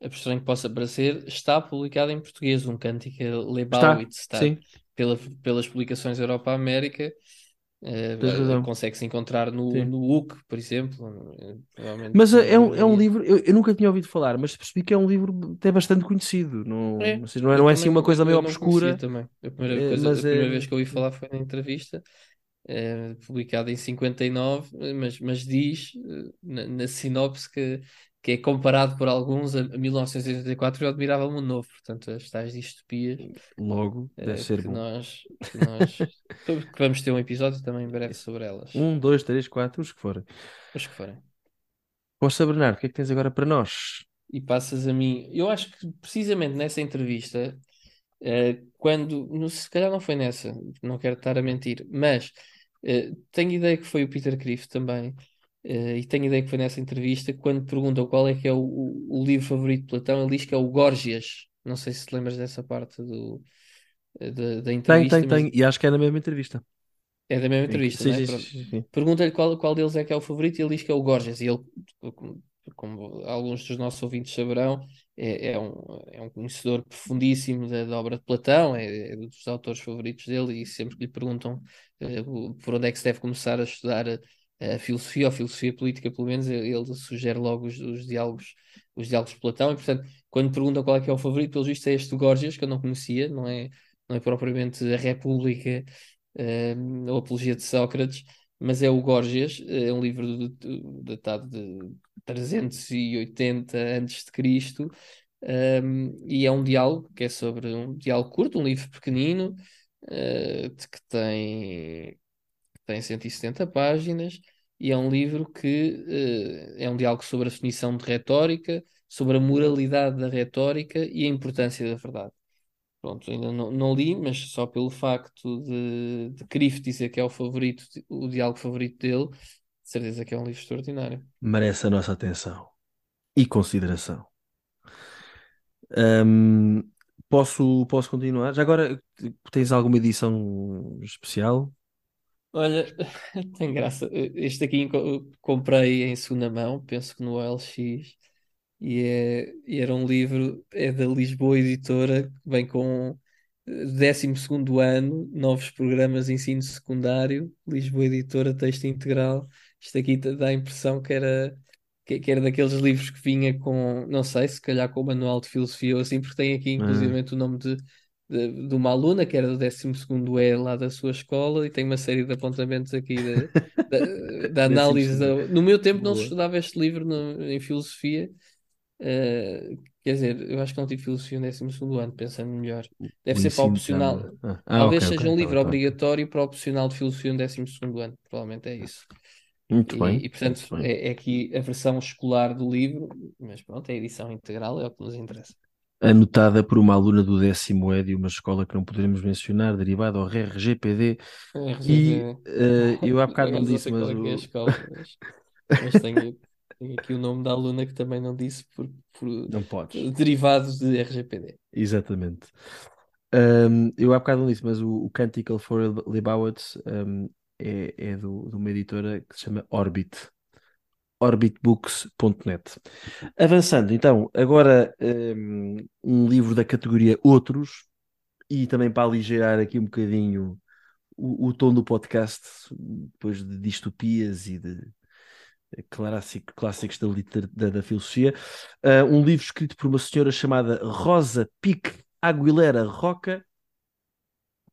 a estranho que possa parecer, está publicado em português, um cântico Lebowitz, está, está pela, pelas publicações Europa-América. Uh, consegue-se encontrar no, no UC, por exemplo. Mas é um, é um livro, eu, eu, nunca tinha ouvido falar, mas percebi que é um livro até bastante conhecido. Não é, não é, não é assim uma coisa meio obscura. Também. A primeira, coisa, a primeira é... vez que eu ouvi falar foi na entrevista é, publicado em 59, mas, mas diz eh, na, na, sinopse que, que é comparado por alguns a 1984 e o Admirável Mundo Novo, portanto, as tais distopias. Logo, deve é, ser que bom. Nós, que nós que vamos ter um episódio também em breve sobre elas. Um, dois, três, quatro, os que forem. Os que forem. Poxa, Bernardo, o que é que tens agora para nós? E passas a mim. Eu acho que precisamente nessa entrevista, uh, quando. se calhar não foi nessa, não quero estar a mentir, mas Uh, tenho ideia que foi o Peter Crift também, uh, e tenho ideia que foi nessa entrevista, quando perguntam qual é que é o, o, livro favorito de Platão, ele diz que é o Gorgias. Não sei se te lembras dessa parte do, da, da Tem, entrevista, tem, mas tem. E acho que é na mesma entrevista. é da mesma entrevista, é? Pergunta-lhe qual, qual deles é que é o favorito e ele diz que é o Gorgias. E ele, como, alguns dos nossos ouvintes saberão, é, é um, é um conhecedor profundíssimo da, da obra de Platão, é, é dos autores favoritos dele. E sempre que lhe perguntam o- por onde é que se deve começar a estudar a, a filosofia, ou a filosofia política, pelo menos, ele, sugere logo os, os diálogos, os diálogos de Platão. E portanto, quando perguntam qual é que é o favorito, pelo visto é este do Gorgias, que eu não conhecia, não é, não é propriamente a República eh, ou a Apologia de Sócrates, mas é o Gorgias, é um livro de- de- datado de 380 antes de Cristo, um, e é um diálogo que é sobre um diálogo curto, um livro pequenino, de que tem, tem 170 páginas, e é um livro que eh, é um diálogo sobre a definição de retórica, sobre a moralidade da retórica e a importância da verdade. Pronto, ainda não, não li, mas só pelo facto de, de dizer que é o favorito, o diálogo favorito dele, de certeza que é um livro extraordinário. Merece a nossa atenção e consideração. Ahm, posso, posso continuar? Já agora tens alguma edição especial? Olha, tem graça. Este aqui comprei em segunda mão, penso que no OLX, e, é, e era um livro, é da Lisboa Editora, que vem com eh, 12º ano, novos programas de ensino secundário, Lisboa Editora, texto integral. Isto aqui dá a impressão que era, que, que era daqueles livros que vinha com, não sei, se calhar com o manual de filosofia ou assim, porque tem aqui Ah, inclusivamente o nome de, de, de uma aluna que era do 12º E lá da sua escola e tem uma série de apontamentos aqui da, análise. da- No meu tempo não se Boa. estudava este livro no- em filosofia. eh, quer dizer, eu acho que não tive filosofia no 12º ano, pensando melhor. Deve ser para opcional. está. Ah, ah, Talvez ok, seja ok. um Tá livro tá bem. obrigatório para opcional de filosofia no 12º ano. Provavelmente é isso. Muito E, bem, e, portanto, bem. é, é aqui a versão escolar do livro, mas pronto, é a edição integral, é o que nos interessa. Anotada por uma aluna do décimo E de uma escola que não poderemos mencionar, derivada ao RGPD. E RGV. eh, eu há bocado não disse, mas é é escola, mas, mas tenho, tenho aqui o nome da aluna que também não disse por, por Não podes. derivados de RGPD. Exatamente. Um, eu há bocado não disse, mas o, o Canticle for Libowitz um, é, é do, de uma editora que se chama Orbit. Orbitbooks.net. Avançando, então, agora um, um livro da categoria Outros, e também para aligerar aqui um bocadinho o, o tom do podcast, depois de distopias e de clássico, clássicos da, liter- da, da filosofia, uh, um livro escrito por uma senhora chamada Rosa Pique Aguilera Roca,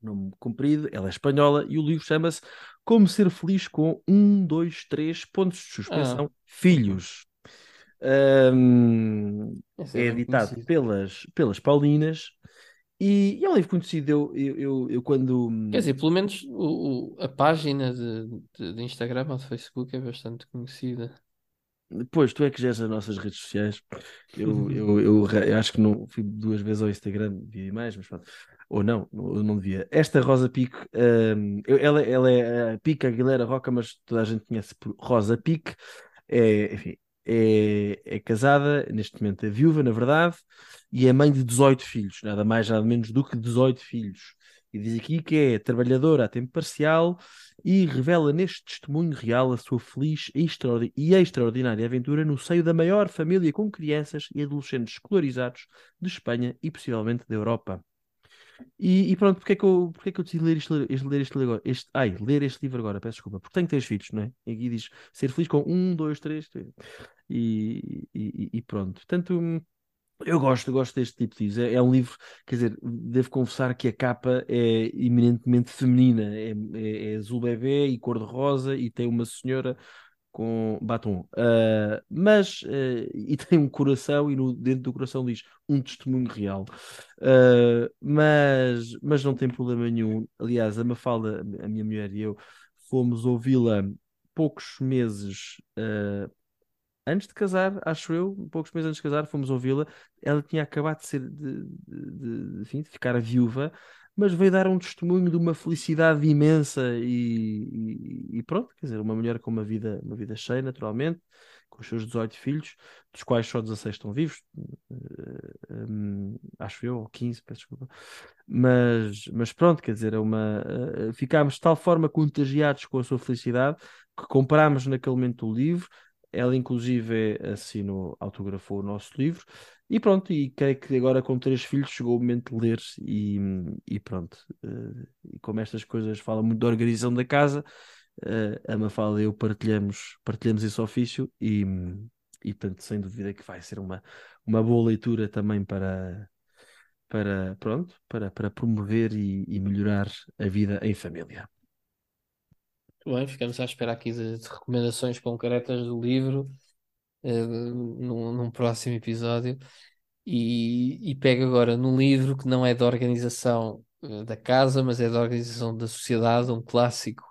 nome comprido, ela é espanhola, e o livro chama-se Como Ser Feliz com um, dois, três pontos de Ah, suspensão, filhos. Um, é é editado conhecido. pelas, pelas Paulinas e, e é um livro conhecido. Eu, eu, eu, eu quando. Quer dizer, pelo menos o, o- a página de, de, de Instagram ou de Facebook é bastante conhecida. Pois, tu é que geres as nossas redes sociais. Eu, eu, eu, eu acho que não fui duas vezes ao Instagram, vi mais, mas pronto. Ou não, eu não devia. Esta Rosa Pique, hum, ela, ela é a Pique Aguilera Roca, mas toda a gente conhece por Rosa Pique. É, enfim, é, é casada, neste momento é viúva, na verdade, e é mãe de 18 filhos, nada mais, nada menos do que 18 filhos. E diz aqui que é trabalhadora a tempo parcial e revela neste testemunho real a sua feliz e extraordinária aventura no seio da maior família com crianças e adolescentes escolarizados de Espanha e possivelmente da Europa. E, e pronto, porque é que eu, porque é que eu decidi ler, este, ler este livro agora? Este, ai, ler este livro agora, peço desculpa, porque tenho três filhos, não é? E aqui diz ser feliz com um, dois, três, três. E, e, e pronto. Portanto, eu gosto, gosto deste tipo de livros. É, é um livro, quer dizer, devo confessar que a capa é eminentemente feminina. É, é, é azul bebê e cor-de-rosa e tem uma senhora com batom. Ah, mas, ah, e tem um coração e no, dentro do coração diz um testemunho real. Ah, mas, mas não tem problema nenhum. Aliás, a Mafalda, a minha mulher e eu, fomos ouvi-la poucos meses antes de casar, acho eu, poucos meses antes de casar, fomos ouvi-la. Ela tinha acabado de ser de, de, de, enfim, de ficar viúva, mas veio dar um testemunho de uma felicidade imensa e, e- e pronto, quer dizer, uma mulher com uma vida, uma vida cheia, naturalmente, com os seus 18 filhos, dos quais só 16 estão vivos, um, acho eu, ou 15, peço desculpa. Mas, mas pronto, quer dizer, é uma, uh, ficámos de tal forma contagiados com a sua felicidade que comprámos naquele momento o livro. Ela, inclusive, assinou, autografou o nosso livro. E pronto, e creio que agora com três filhos chegou o momento de ler e, e pronto. Uh, e como estas coisas falam muito da organização da casa, uh, a Mafalda e eu partilhamos, partilhamos esse ofício e, e portanto, sem dúvida que vai ser uma, uma boa leitura também para, para, pronto, para, para promover e, e melhorar a vida em família. Bem, ficamos à espera aqui de, de recomendações concretas do livro uh, num, num, próximo episódio. E, e pego agora num livro que não é da organização uh, da casa, mas é da organização da sociedade, um clássico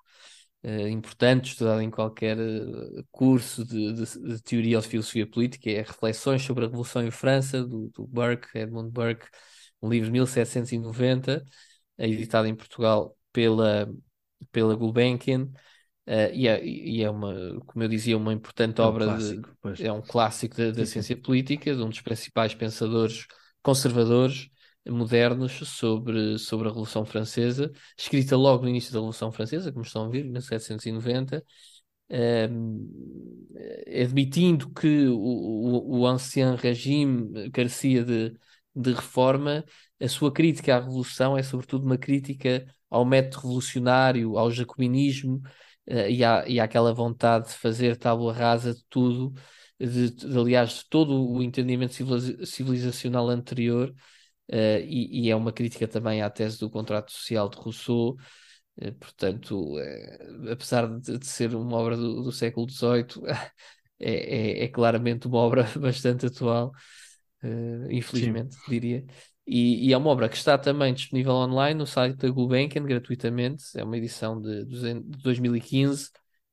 uh, importante, estudado em qualquer curso de, de, de, teoria ou de filosofia política, é Reflexões sobre a Revolução em França, do, do Burke, Edmund Burke, um livro de 1790, editado em Portugal pela, pela Gulbenkian. Uh, e, é, e, é, uma, como eu dizia, uma importante é um obra, clássico, de, é um clássico da, da ciência política, de um dos principais pensadores conservadores modernos sobre, sobre a Revolução Francesa, escrita logo no início da Revolução Francesa, como estão a ver, em 1790, um, admitindo que o, o, o ancien regime carecia de, de reforma, a sua crítica à Revolução é sobretudo uma crítica ao método revolucionário, ao jacobinismo, uh, e, e há aquela vontade de fazer tábua rasa de tudo, de, de, aliás, de todo o entendimento civilizacional anterior, uh, e, e, é uma crítica também à tese do contrato social de Rousseau. Uh, portanto, apesar de, de, ser uma obra do, do século XVIII, é, é, é, claramente uma obra bastante atual, infelizmente, Sim. diria. E, e, é uma obra que está também disponível online no site da Gulbenkian gratuitamente. É uma edição de, de 2015,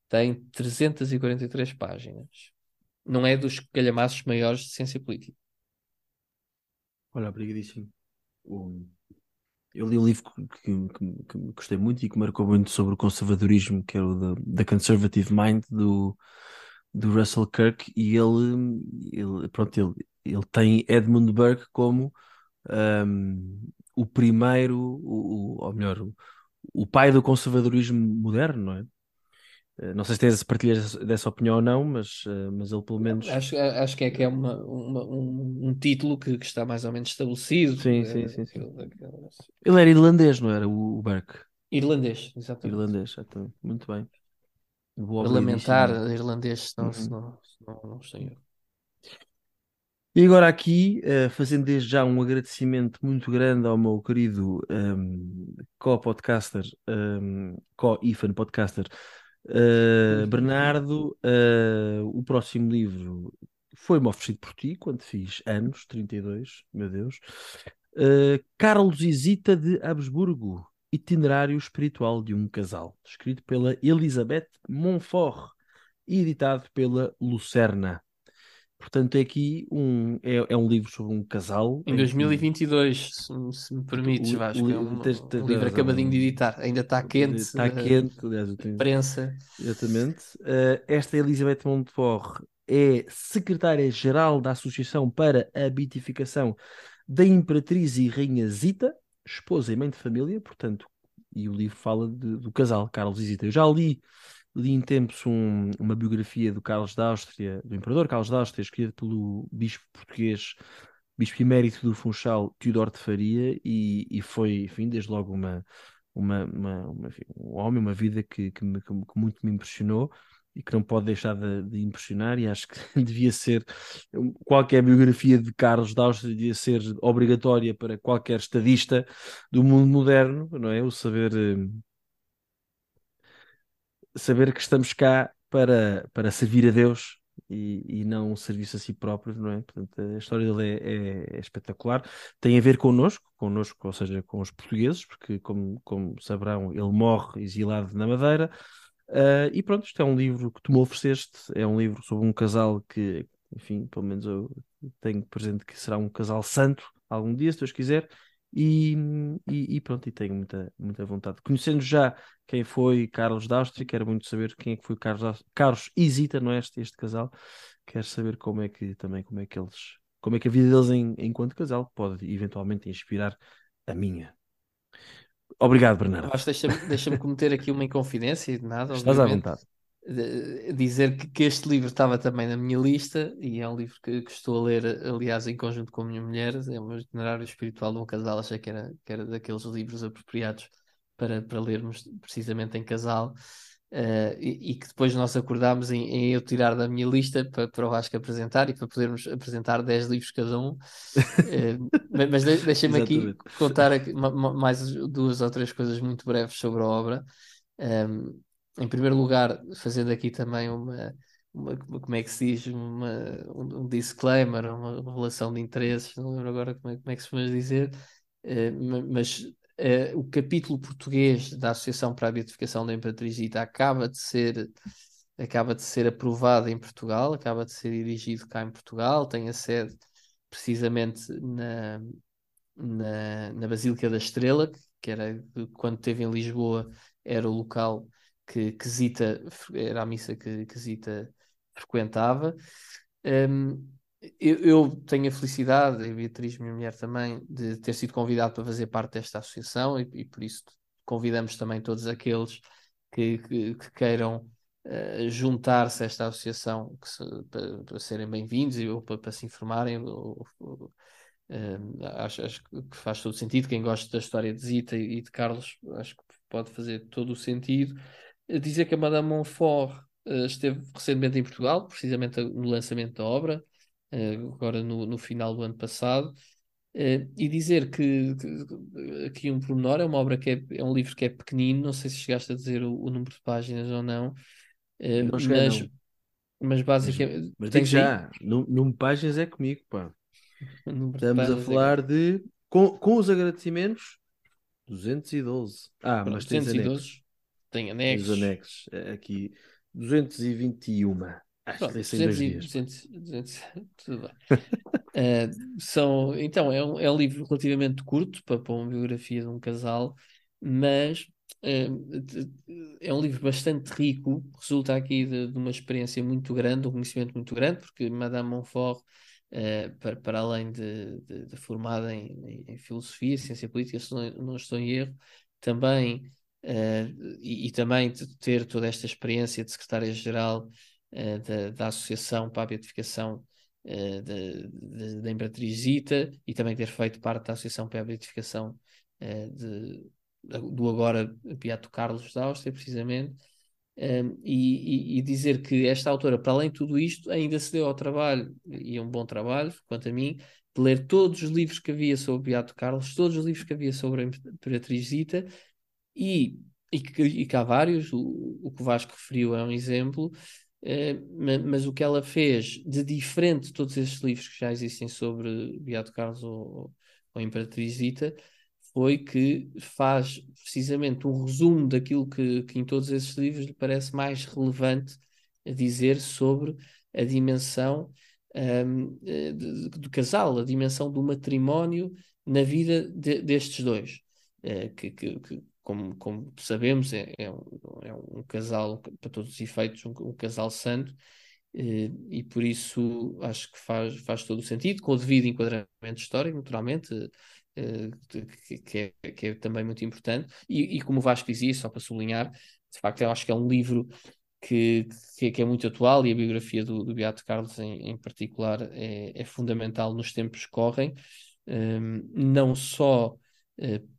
tem 343 páginas. Não é dos calhamaços maiores de ciência política. Olha, obrigadíssimo. Eu li um livro que, que, que, gostei muito e que marcou muito sobre o conservadorismo, que era o The, Conservative Mind, do, do Russell Kirk, e ele, ele, pronto, ele, ele tem Edmund Burke como um, o primeiro, o, ou melhor, o, o, pai do conservadorismo moderno, não é? Eh, não sei se tens partilhas dessa opinião ou não, mas, eh, mas ele pelo menos. Acho, acho que é que é uma, uma um, um, título que, que, está mais ou menos estabelecido. Sim, é, sim, sim. sim. Ele era irlandês, não era? O, o Burke. Irlandês, exatamente. Irlandês, exatamente. Muito bem. Lamentar irlandês, se não, uhum. se não, se não, não sei e agora aqui, uh, fazendo desde já um agradecimento muito grande ao meu querido um, co-podcaster, um, co-IFAN podcaster, uh, Bernardo, uh, o próximo livro foi-me oferecido por ti quando fiz anos, 32, meu Deus. Carlos Isita de Habsburgo, Itinerário Espiritual de um Casal, escrito pela Elizabeth Monfort e editado pela Lucerna. Portanto, é aqui um, é, é um livro sobre um casal. Em 2022, que... se, se, me permites, o, Vasco. O, é um, tens, tens, um livro acabadinho de editar, ainda está quente. Está quente, aliás, tenho... prensa. Exatamente. Uh, esta Elizabeth Montfort é secretária-geral da Associação para a Beatificação da Imperatriz e Rainha Zita, esposa e mãe de família, portanto, e o livro fala de, do casal Carlos e Zita. Eu já li li em tempos um, uma biografia do Carlos da Áustria, do Imperador Carlos da Áustria, escrita pelo bispo português, bispo emérito do Funchal, Teodoro de Faria, e, e foi, enfim, desde logo uma, uma, uma, uma um homem, uma vida que, que, me, que, muito me impressionou e que não pode deixar de, de, impressionar, e acho que devia ser qualquer biografia de Carlos da Áustria devia ser obrigatória para qualquer estadista do mundo moderno, não é? O saber eh, saber que estamos cá para, para servir a Deus e, e não um serviço a si próprio, não é? Portanto, a história dele é, é, é, espetacular. Tem a ver connosco, connosco, ou seja, com os portugueses, porque, como, como saberão, ele morre exilado na Madeira. Uh, e pronto, isto é um livro que tu me ofereceste, é um livro sobre um casal que, enfim, pelo menos eu tenho presente que será um casal santo algum dia, se Deus quiser, e, e, e, pronto, e tenho muita, muita vontade. Conhecendo já quem foi Carlos da Áustria, quero muito saber quem é que foi Carlos, Carlos Isita, não é este, este casal, quero saber como é que também como é que eles, como é que a vida deles em, enquanto casal pode eventualmente inspirar a minha. Obrigado, Bernardo. Deixa-me deixa cometer aqui uma inconfidência, nada, Estás à vontade. Dizer que, que, este livro estava também na minha lista e é um livro que, que, estou a ler, aliás, em conjunto com a minha mulher. É um itinerário espiritual de um casal. Achei que era, que era daqueles livros apropriados para, para lermos precisamente em casal. Uh, e, e, que depois nós acordámos em, em, eu tirar da minha lista para, para o Vasco apresentar e para podermos apresentar 10 livros cada um. Uh, mas de, deixem-me aqui contar aqui, mais duas ou três coisas muito breves sobre a obra. Um, ehm, em primeiro lugar, fazendo aqui também uma, uma como é que se diz, uma, um, disclaimer, uma relação de interesses, não lembro agora como é, como é que se pode dizer, uh, mas Uh, o capítulo português da Associação para a Beatificação da Imperatriz Rita acaba de ser acaba de ser aprovado em Portugal, acaba de ser dirigido cá em Portugal, tem a sede precisamente na, na, na Basílica da Estrela, que era quando esteve em Lisboa, era o local que, que Zita, era a missa que, que Zita frequentava. Um, eu, eu, tenho a felicidade, e Beatriz, minha mulher também, de ter sido convidado para fazer parte desta associação e, e por isso convidamos também todos aqueles que, que, que queiram uh, juntar-se a esta associação se, para, para, serem bem-vindos ou para, para, se informarem. Ou, ou, uh, acho, acho, que faz todo sentido. Quem gosta da história de Zita e de Carlos, acho que pode fazer todo o sentido. Dizer que a Madame Montfort uh, esteve recentemente em Portugal, precisamente no lançamento da obra. Eh, agora no, no final do ano passado. Uh, e dizer que, que, aqui um pormenor é uma obra que é, é, um livro que é pequenino, não sei se chegaste a dizer o, o número de páginas ou não, uh, não mas, não. mas basicamente. Mas, mas digo já, número de páginas é comigo, pá. Estamos a é falar é... de. Com, com os agradecimentos, 212. Ah, mas 212 tem anexos. Os anexos. Aqui, 221. Acho Pronto, que 200, dias. 200, 200, tudo bem. uh, são, então, é um, é um livro relativamente curto para, para uma biografia de um casal, mas uh, é um livro bastante rico, resulta aqui de, de, uma experiência muito grande, um conhecimento muito grande, porque Madame Montfort, uh, para, para além de, de, de formada em, em, filosofia, ciência política, se não, não estou em erro, também, e, e também ter toda esta experiência de secretária-geral uh, da, da, Associação para a Beatificação uh, da Imperatriz Zita e também ter feito parte da Associação para a Beatificação uh, de, do agora Beato Carlos da Áustria, precisamente. Um, e, e, dizer que esta autora, para além de tudo isto, ainda se deu ao trabalho, e é um bom trabalho, quanto a mim, de ler todos os livros que havia sobre Beato Carlos, todos os livros que havia sobre a Imperatriz Zita, e, e, e vários, o, o que o Vasco referiu é um exemplo, eh, mas o que ela fez de diferente de todos esses livros que já existem sobre Beato Carlos ou, ou Imperatriz Zita foi que faz precisamente um resumo daquilo que, que em todos esses livros lhe parece mais relevante a dizer sobre a dimensão um, eh, do casal, a dimensão do matrimónio na vida de, destes dois, uh, que, que, como, como sabemos, é, é, um, é um casal, para todos os efeitos, um, um casal santo, eh, e por isso acho que faz, faz todo o sentido, com o devido enquadramento histórico, naturalmente, eh, que, é, que é também muito importante, e, e, como o Vasco dizia, só para sublinhar, de facto, eu acho que é um livro que, que, é muito atual e a biografia do, do Beato Carlos em, em particular é, é, fundamental nos tempos que correm, ehm, não só uh,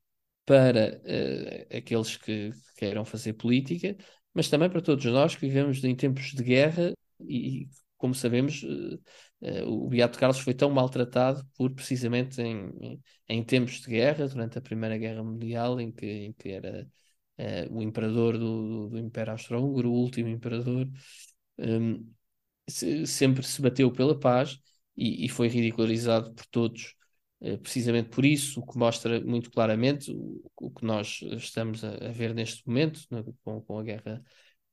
para uh, aqueles que queiram fazer política, mas também para todos nós que vivemos em tempos de guerra e, como sabemos, uh, uh, o Beato Carlos foi tão maltratado por precisamente em, em, em, tempos de guerra, durante a Primeira Guerra Mundial, em que, em que era o imperador do, do, do Império Austro-Húngaro, o último imperador, um, se, sempre se bateu pela paz e, e foi ridicularizado por todos precisamente por isso, o que mostra muito claramente o, o que nós estamos a, a ver neste momento, né, com, com, a guerra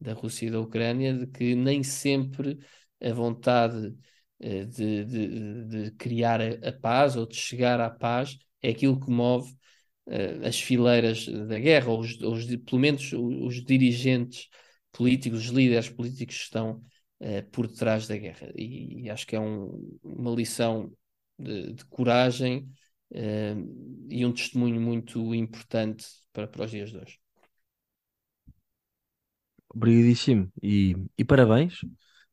da Rússia e da Ucrânia, de que nem sempre a vontade uh, de, de, de, criar a, a, paz ou de chegar à paz é aquilo que move uh, as fileiras da guerra, ou, os, os, pelo menos os, os dirigentes políticos, os líderes políticos que estão uh, por detrás da guerra. E, e acho que é um, uma lição de, de coragem uh, e um testemunho muito importante para, para os dias de hoje. Obrigadíssimo. E, e parabéns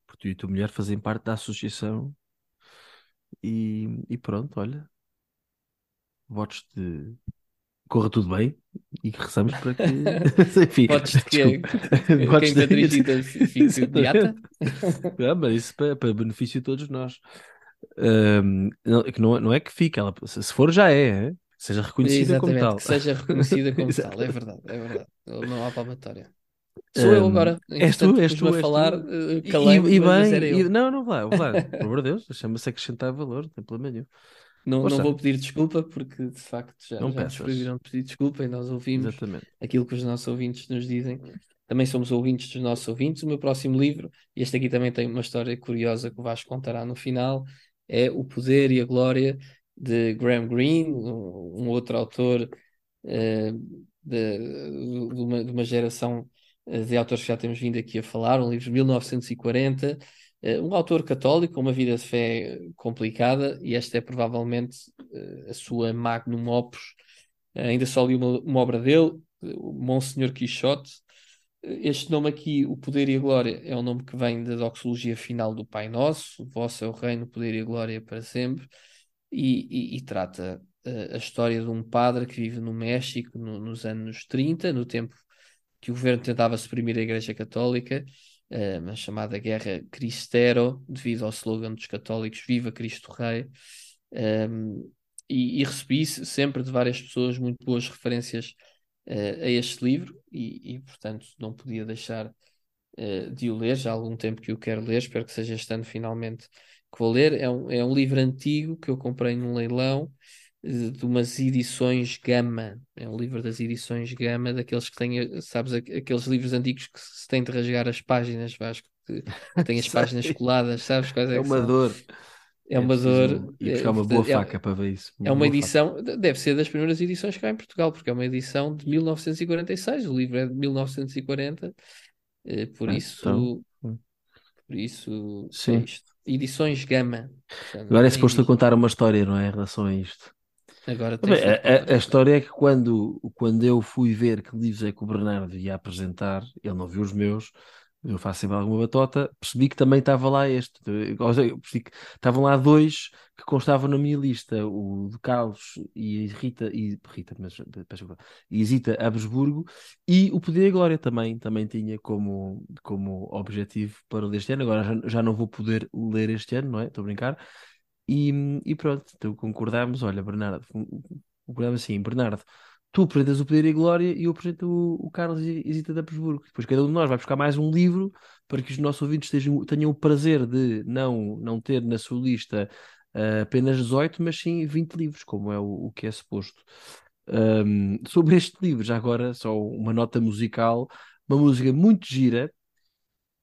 por tu e a tua mulher fazem parte da associação. E, e pronto, olha. Votos de corra tudo bem e que rezamos para que. Enfim, Votos de que, Votos quem de... fique beata? Ah, mas isso para, para benefício de todos nós. Um, não, não, não é que fique, ela, se for já é, é? seja reconhecida Exatamente, como tal. Que seja reconhecida como tal, é verdade, é verdade. Não há palmatória. Sou um, eu agora. És tu, és tu, a és falar, tu. Uh, calei e, e bem, e, não, não vai, vai. Por amor de Deus, chama-se acrescentar valor, não tem problema nenhum. Não, não vou pedir desculpa porque de facto já, não já nos proibiram de pedir desculpa e nós ouvimos Exatamente. aquilo que os nossos ouvintes nos dizem. Também somos ouvintes dos nossos ouvintes. O meu próximo livro, e este aqui também tem uma história curiosa que o Vasco contará no final, é O Poder e a Glória de Graham Greene, um, outro autor uh, de, de, uma, de uma geração eh, de autores que já temos vindo aqui a falar, um livro de 1940, eh, um autor católico uma vida de fé complicada, e esta é provavelmente eh, a sua magnum opus. Ainda só li uma, uma obra dele, Monsenhor Quixote. Este nome aqui, O Poder e a Glória, é um nome que vem da doxologia final do Pai Nosso, vosso é o reino, o poder e a glória para sempre, e, e, e trata a história de um padre que vive no México no, nos anos 30, no tempo que o governo tentava suprimir a Igreja Católica, uh, a chamada Guerra Cristero, devido ao slogan dos católicos Viva Cristo Rei. Um, ehm, e, e, recebi sempre de várias pessoas muito boas referências uh, a este livro e, e, portanto, não podia deixar uh, de o ler. Já há algum tempo que o quero ler, espero que seja este ano finalmente que vou ler. É um, é um livro antigo que eu comprei num leilão de umas edições Gama. É um livro das edições Gama, daqueles que têm, sabes, aqueles livros antigos que se tem de rasgar as páginas, Vasco, que têm as páginas coladas, sabes quais é, é uma dor. É uma é dor. E buscar uma boa é, faca para ver isso. Uma é uma edição, faca. deve ser das primeiras edições cá em Portugal, porque é uma edição de 1946, o livro é de 1940, eh, por ah, isso. Então... Hum. Por isso, é Sim. É isto. Edições Gama. Agora é suposto contar uma história, não é? Em relação a isto. Agora Bem, a, a, a, história é que quando, quando eu fui ver que livros é que o Bernardo ia apresentar, ele não viu os meus, eu faço sempre alguma batota, percebi que também estava lá este. Percebi que estavam lá dois que constavam na minha lista, o de Carlos e Rita, e Rita, mas e Zita Habsburgo, e o Poder e Glória também, também tinha como, como objetivo para ler este ano. Agora já, já não vou poder ler este ano, não é? Estou a brincar. E, e pronto, então concordámos. Olha, Bernardo, concordámos assim, Bernardo, tu apresentas o Poder e a Glória e eu apresento o, o Carlos Zita de Habsburgo. Depois cada um de nós vai buscar mais um livro para que os nossos ouvintes tenham, tenham o prazer de não, não ter na sua lista uh, apenas 18, mas sim 20 livros, como é o, o que é suposto. Um, sobre este livro, já agora, só uma nota musical, uma música muito gira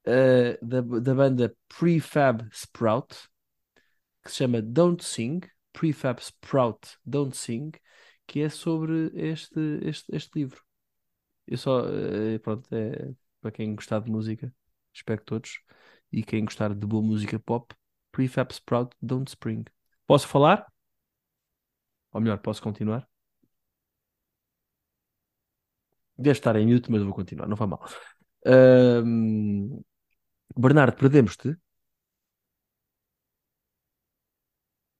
uh, da, da banda Prefab Sprout que se chama Don't Sing, Prefab Sprout Don't Sing, que é sobre este, este, este livro. Eu só, eh, pronto, é para quem gostar de música, espero que todos, e quem gostar de boa música pop, Prefab Sprout Don't Spring. Posso falar? Ou melhor, posso continuar? Deve estar em mute, mas vou continuar, não vai mal. Um... Bernardo, perdemos-te?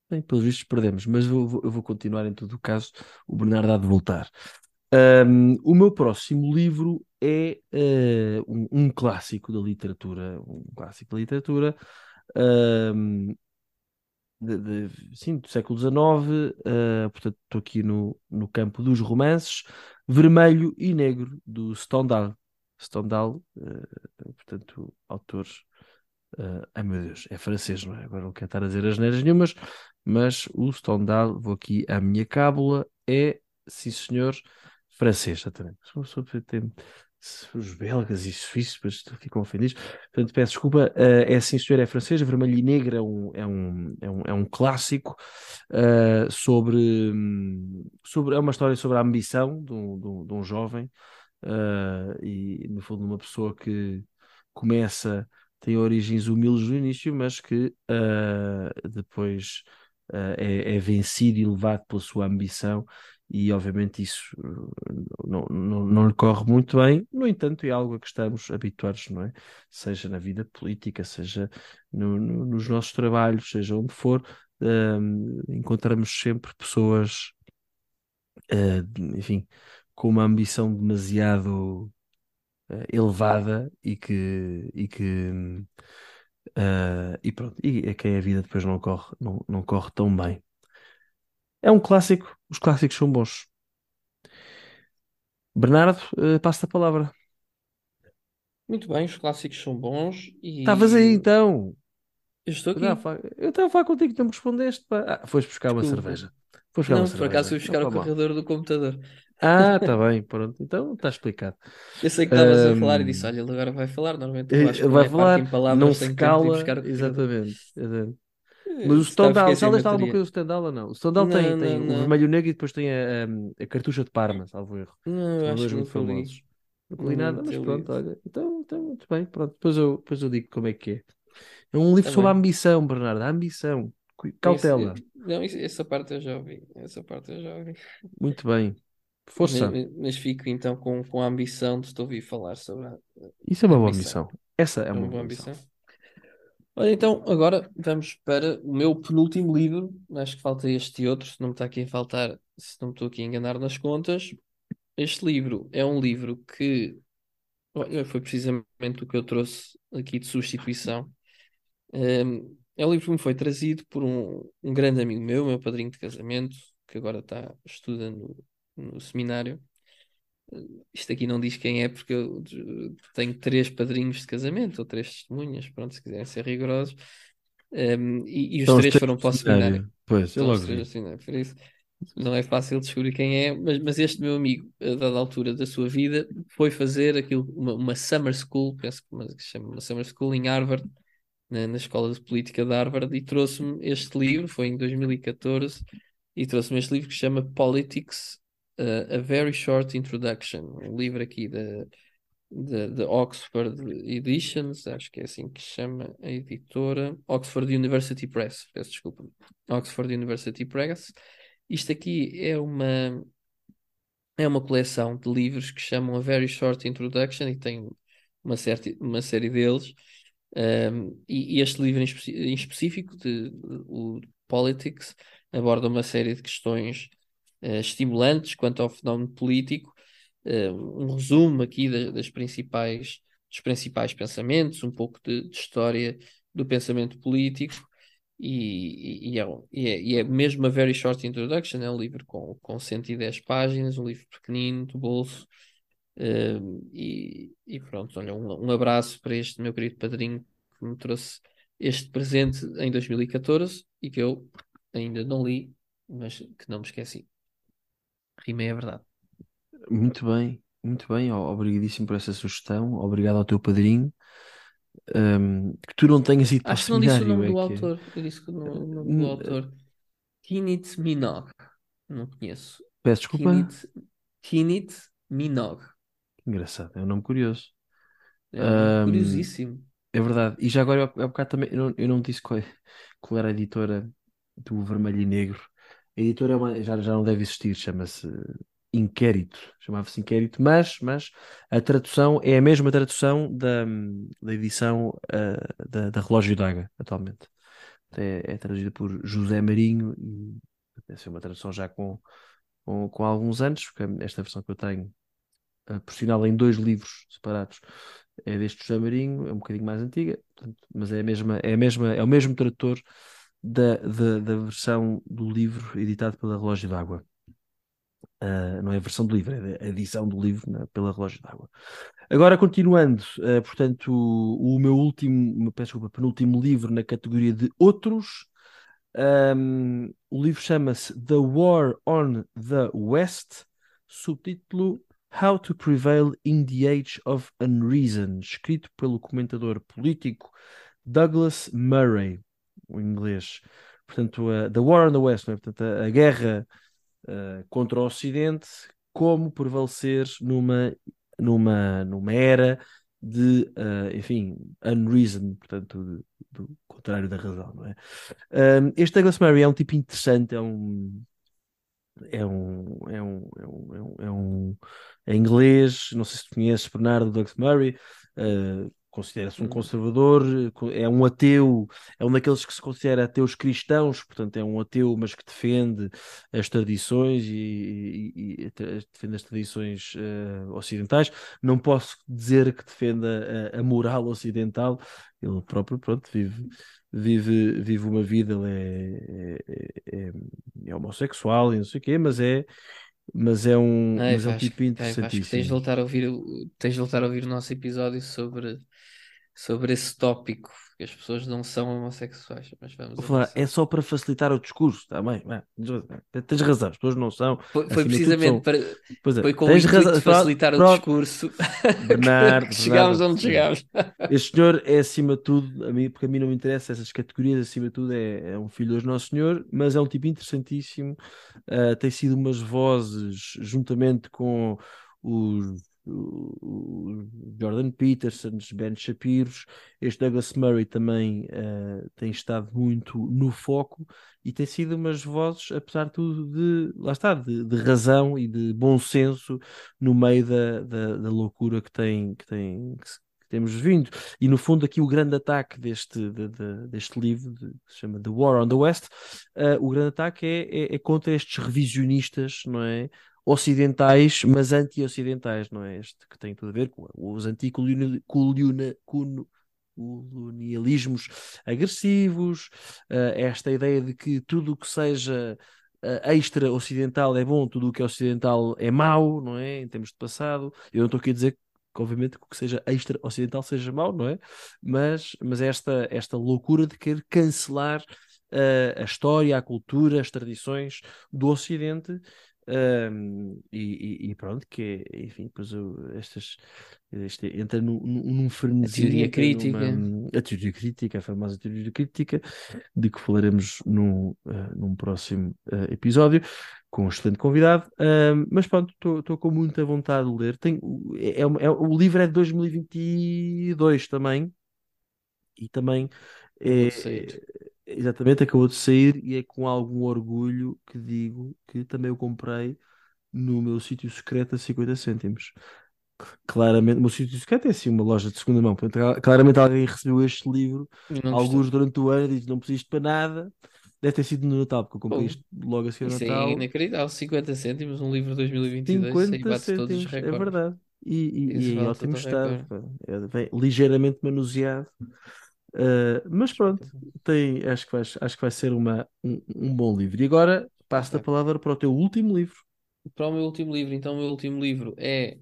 Bem, pelos vistos perdemos, mas vou, eu vou continuar em todo o caso. O Bernardo há de voltar. Um, o meu próximo livro é uh, um, um, clássico da literatura, um clássico da literatura, um, de, de, sim, do século XIX, uh, portanto estou aqui no, no campo dos romances, Vermelho e Negro, do Stendhal. Stendhal, uh, portanto, autores Uh, ai meu Deus, é francês, não é? Agora não quero estar a dizer as neiras nenhumas, mas o Stendhal, vou aqui à minha cábula, é, sim senhor, francês, exatamente. Os belgas e suíços ficam ofendidos. Portanto, peço desculpa. Uh, é sim senhor, é francês. Vermelho e Negro é um, é um, é um, é um clássico uh, sobre, sobre. É uma história sobre a ambição de um, de um, de um jovem uh, e, no fundo, uma pessoa que começa tem origens humildes no início, mas que uh, depois é, é, vencido e levado pela sua ambição, e obviamente isso não, não, não lhe corre muito bem. No entanto, é algo a que estamos habituados, não é? Seja na vida política, seja no, no, nos nossos trabalhos, seja onde for, uh, encontramos sempre pessoas, enfim, com uma ambição demasiado uh, elevada e que, e que uh, e pronto, e a quem a vida depois não corre, não, não corre tão bem. É um clássico, os clássicos são bons. Bernardo, uh, passo a palavra. Muito bem, os clássicos são bons e. Estavas aí então. Eu estou aqui. Eu estava a falar contigo, não me respondeste. Pá. Ah, foste buscar Desculpa. uma cerveja. Foste buscar não, uma por cerveja. acaso fui buscar não, o carregador do computador. Ah, está bem, pronto. Então está explicado. Eu sei que estavas um... a falar e disse: Olha, ele agora vai falar. Normalmente eu que vai falar, em palavras, não se cala. Exatamente. exatamente. Eh, Mas o Stendhal, sabes de alguma coisa do Stendhal ou não? O Stendhal tem, não, tem não. o vermelho negro e depois tem a, a, a cartucha de Parma, salvo erro. Não, São dois muito famosos. Não li nada, mas pronto, olha. Então, então, muito bem, pronto. Depois eu, depois eu digo como é que é. É um livro tá sobre a ambição, Bernardo, a ambição. Cautela. Isso, não, isso, essa parte eu já ouvi. Essa parte eu já ouvi. Muito bem. Força. Mas, mas, fico então com, com a ambição de te ouvir falar sobre a. Isso é uma boa ambição. Essa é, é uma, uma boa ambição. ambição. Olha, então agora vamos para o meu penúltimo livro. Acho que falta este e outro, se não me está aqui a faltar, se não me estou aqui a enganar nas contas. Este livro é um livro que olha, foi precisamente o que eu trouxe aqui de substituição. Um, é um livro que me foi trazido por um, um grande amigo meu, meu padrinho de casamento, que agora está estudando no seminário. Isto aqui não diz quem é, porque eu tenho três padrinhos de casamento, ou três testemunhas, pronto, se quiserem ser rigorosos. Um, e, e, os três foram para o seminário. Pois, eu logo vi. por isso não é fácil descobrir quem é, mas, mas este meu amigo, a dada altura da sua vida, foi fazer aquilo, uma, uma summer school, penso que se chama uma summer school em Harvard, na, na Escola de Política de Harvard, e trouxe-me este livro, foi em 2014, e trouxe-me este livro que se chama Politics uh, A Very Short Introduction, um livro aqui da, da, Oxford Editions, acho que é assim que chama a editora, Oxford University Press, peço desculpa, Oxford University Press. Isto aqui é uma é uma coleção de livros que chamam A Very Short Introduction e tem uma, certa, uma série deles. Um, e, e, este livro em, espe em específico, de, de, o Politics, aborda uma série de questões estimulantes quanto ao fenómeno político, uh, um resumo aqui das, principais, dos principais pensamentos, um pouco de, de história do pensamento político, e, e, é, é, e, é, mesmo a Very Short Introduction, é um livro com, com 110 páginas, um livro pequenino, do bolso, uh, e, e, pronto, olha, um, um abraço para este meu querido padrinho que me trouxe este presente em 2014 e que eu ainda não li, mas que não me esqueci. Rimei a verdade. Muito bem, muito bem. Obrigadíssimo por essa sugestão. Obrigado ao teu padrinho. Um, que tu não tenhas ido Acho que não disse o nome é do autor. Eu disse que o nome do autor. Kinit Minogue. Não conheço. Peço desculpa. Kinit, Kinit Minogue. Engraçado, é um nome curioso. É um, um, curiosíssimo. É verdade. E já agora, há bocado também, eu não, eu não disse qual, qual era a editora do Vermelho e Negro. A editora é uma, já, já não deve existir, chama-se Inquérito, chamava-se Inquérito, mas, mas a tradução é a mesma tradução da, da edição uh, da, da Relógio d'Água, atualmente. É, é, traduzida por José Marinho e deve ser uma tradução já com, com, com, alguns anos, porque esta versão que eu tenho, uh, por sinal, em dois livros separados, é deste José Marinho, é um bocadinho mais antiga, portanto, mas é a mesma, é a mesma, é o mesmo tradutor da, da, da versão do livro editado pela Relógio d'Água. Uh, não é a versão do livro, é a edição do livro né, pela Relógio d'Água. Agora, continuando, uh, portanto, o, o, meu último, peço desculpa, penúltimo livro na categoria de outros. Um, o livro chama-se The War on the West, subtítulo How to Prevail in the Age of Unreason, escrito pelo comentador político Douglas Murray, o inglês. Portanto, uh, The War on the West, é? portanto, a, a guerra uh, contra o Ocidente, como prevalecer numa, numa, numa era de, uh, enfim, unreason, portanto, do, contrário da razão, não é? Um, este Douglas Murray é um tipo interessante, é um. É um, é um, é um, é um, é é inglês, não sei se conheces Bernardo Douglas Murray, uh, considera-se um Hum. conservador, é um ateu, é um daqueles que se considera ateus cristãos, portanto é um ateu, mas que defende as tradições e, e- e defende as tradições eh, ocidentais. Não posso dizer que defenda a, a moral ocidental, ele próprio, pronto, vive, vive, vive uma vida, ele é, é, é- é homossexual e não sei o quê, mas é, mas é um, Ai, mas é um Vasco, tipo ai, Vasco, tens de interessantíssimo. voltar a ouvir o, tens de voltar a ouvir o nosso episódio sobre, sobre esse tópico, que as pessoas não são homossexuais, mas vamos falar, é só para facilitar o discurso, está bem? Tens razão, as pessoas não são, Foi, foi tudo precisamente são. para, é, foi com o intuito razão. de Pronto, facilitar o discurso Bernardo, que chegámos onde chegámos. Este senhor é acima de tudo, a mim, porque a mim não me interessa essas categorias, acima de tudo é, é um filho de Nosso Senhor, mas é um tipo interessantíssimo. Uh, tem sido umas vozes, juntamente com os, o- Jordan Peterson, Ben Shapiros, este Douglas Murray também uh, tem estado muito no foco e tem sido umas vozes, apesar de tudo, de, lá está, de, de razão e de bom senso no meio da, da, da loucura que tem, que tem, que temos vindo. E no fundo, aqui o grande ataque deste, de- de- deste livro, de- que se chama The War on the West, uh, o grande ataque é, é- é contra estes revisionistas, não é? Ocidentais, mas anti-ocidentais, não é? Este que tem tudo a ver com os anticolonialismos agressivos, uh, esta ideia de que tudo o que seja uh, extra-ocidental é bom, tudo o que é ocidental é mau, não é? Em termos de passado. Eu não estou aqui a dizer que obviamente que o que seja extra-ocidental seja mau, não é? Mas, mas esta, esta loucura de querer cancelar uh, a história, a cultura, as tradições do Ocidente. Um, e, e, pronto, que é, enfim, pois estas este, entra num, num A frenesi, teoria entra crítica. numa- a teoria crítica, a famosa teoria crítica, de que falaremos num, uh, num próximo uh, episódio com um excelente convidado. Um, mas pronto, estou com muita vontade de ler. Tenho, é, é, é- o livro é de 2022 também, e também é. Exatamente acabou de sair, e é com algum orgulho que digo que também o comprei no meu sítio secreto a 50 cêntimos. Claramente, o meu sítio secreto é assim uma loja de segunda mão. Portanto, claramente alguém recebeu este livro, não alguns durante o ano, e diz: Não preciso para nada. Deve ter sido no Natal, porque eu comprei isto logo a seguir ao é Natal. inacreditável. 50 cêntimos, um livro de 2022, isso aí 50 bate todos os cêntimos, é verdade. E, e- e Isso em ótimo o estado. É, vem ligeiramente manuseado. Uh, mas pronto, tem, acho, que vai, acho que vai ser uma, um, um bom livro. E agora passo a palavra para o teu último livro. Para o meu último livro, então, o meu último livro é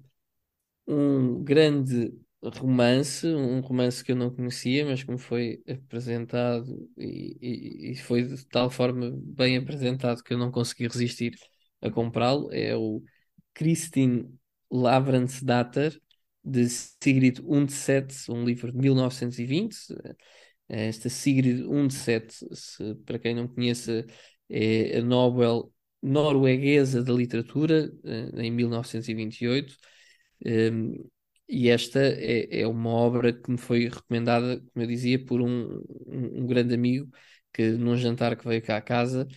um grande romance, um romance que eu não conhecia, mas que me foi apresentado e, e- e foi de tal forma bem apresentado que eu não consegui resistir a comprá-lo. É o Kristin Lavransdatter, de Sigrid Undset, um livro de 1920. Esta Sigrid Undset, se, para quem não conheça, é a Nobel norueguesa da literatura, eh, em 1928. Um, e esta é, é uma obra que me foi recomendada, como eu dizia, por um, um, um grande amigo que num jantar que veio cá à casa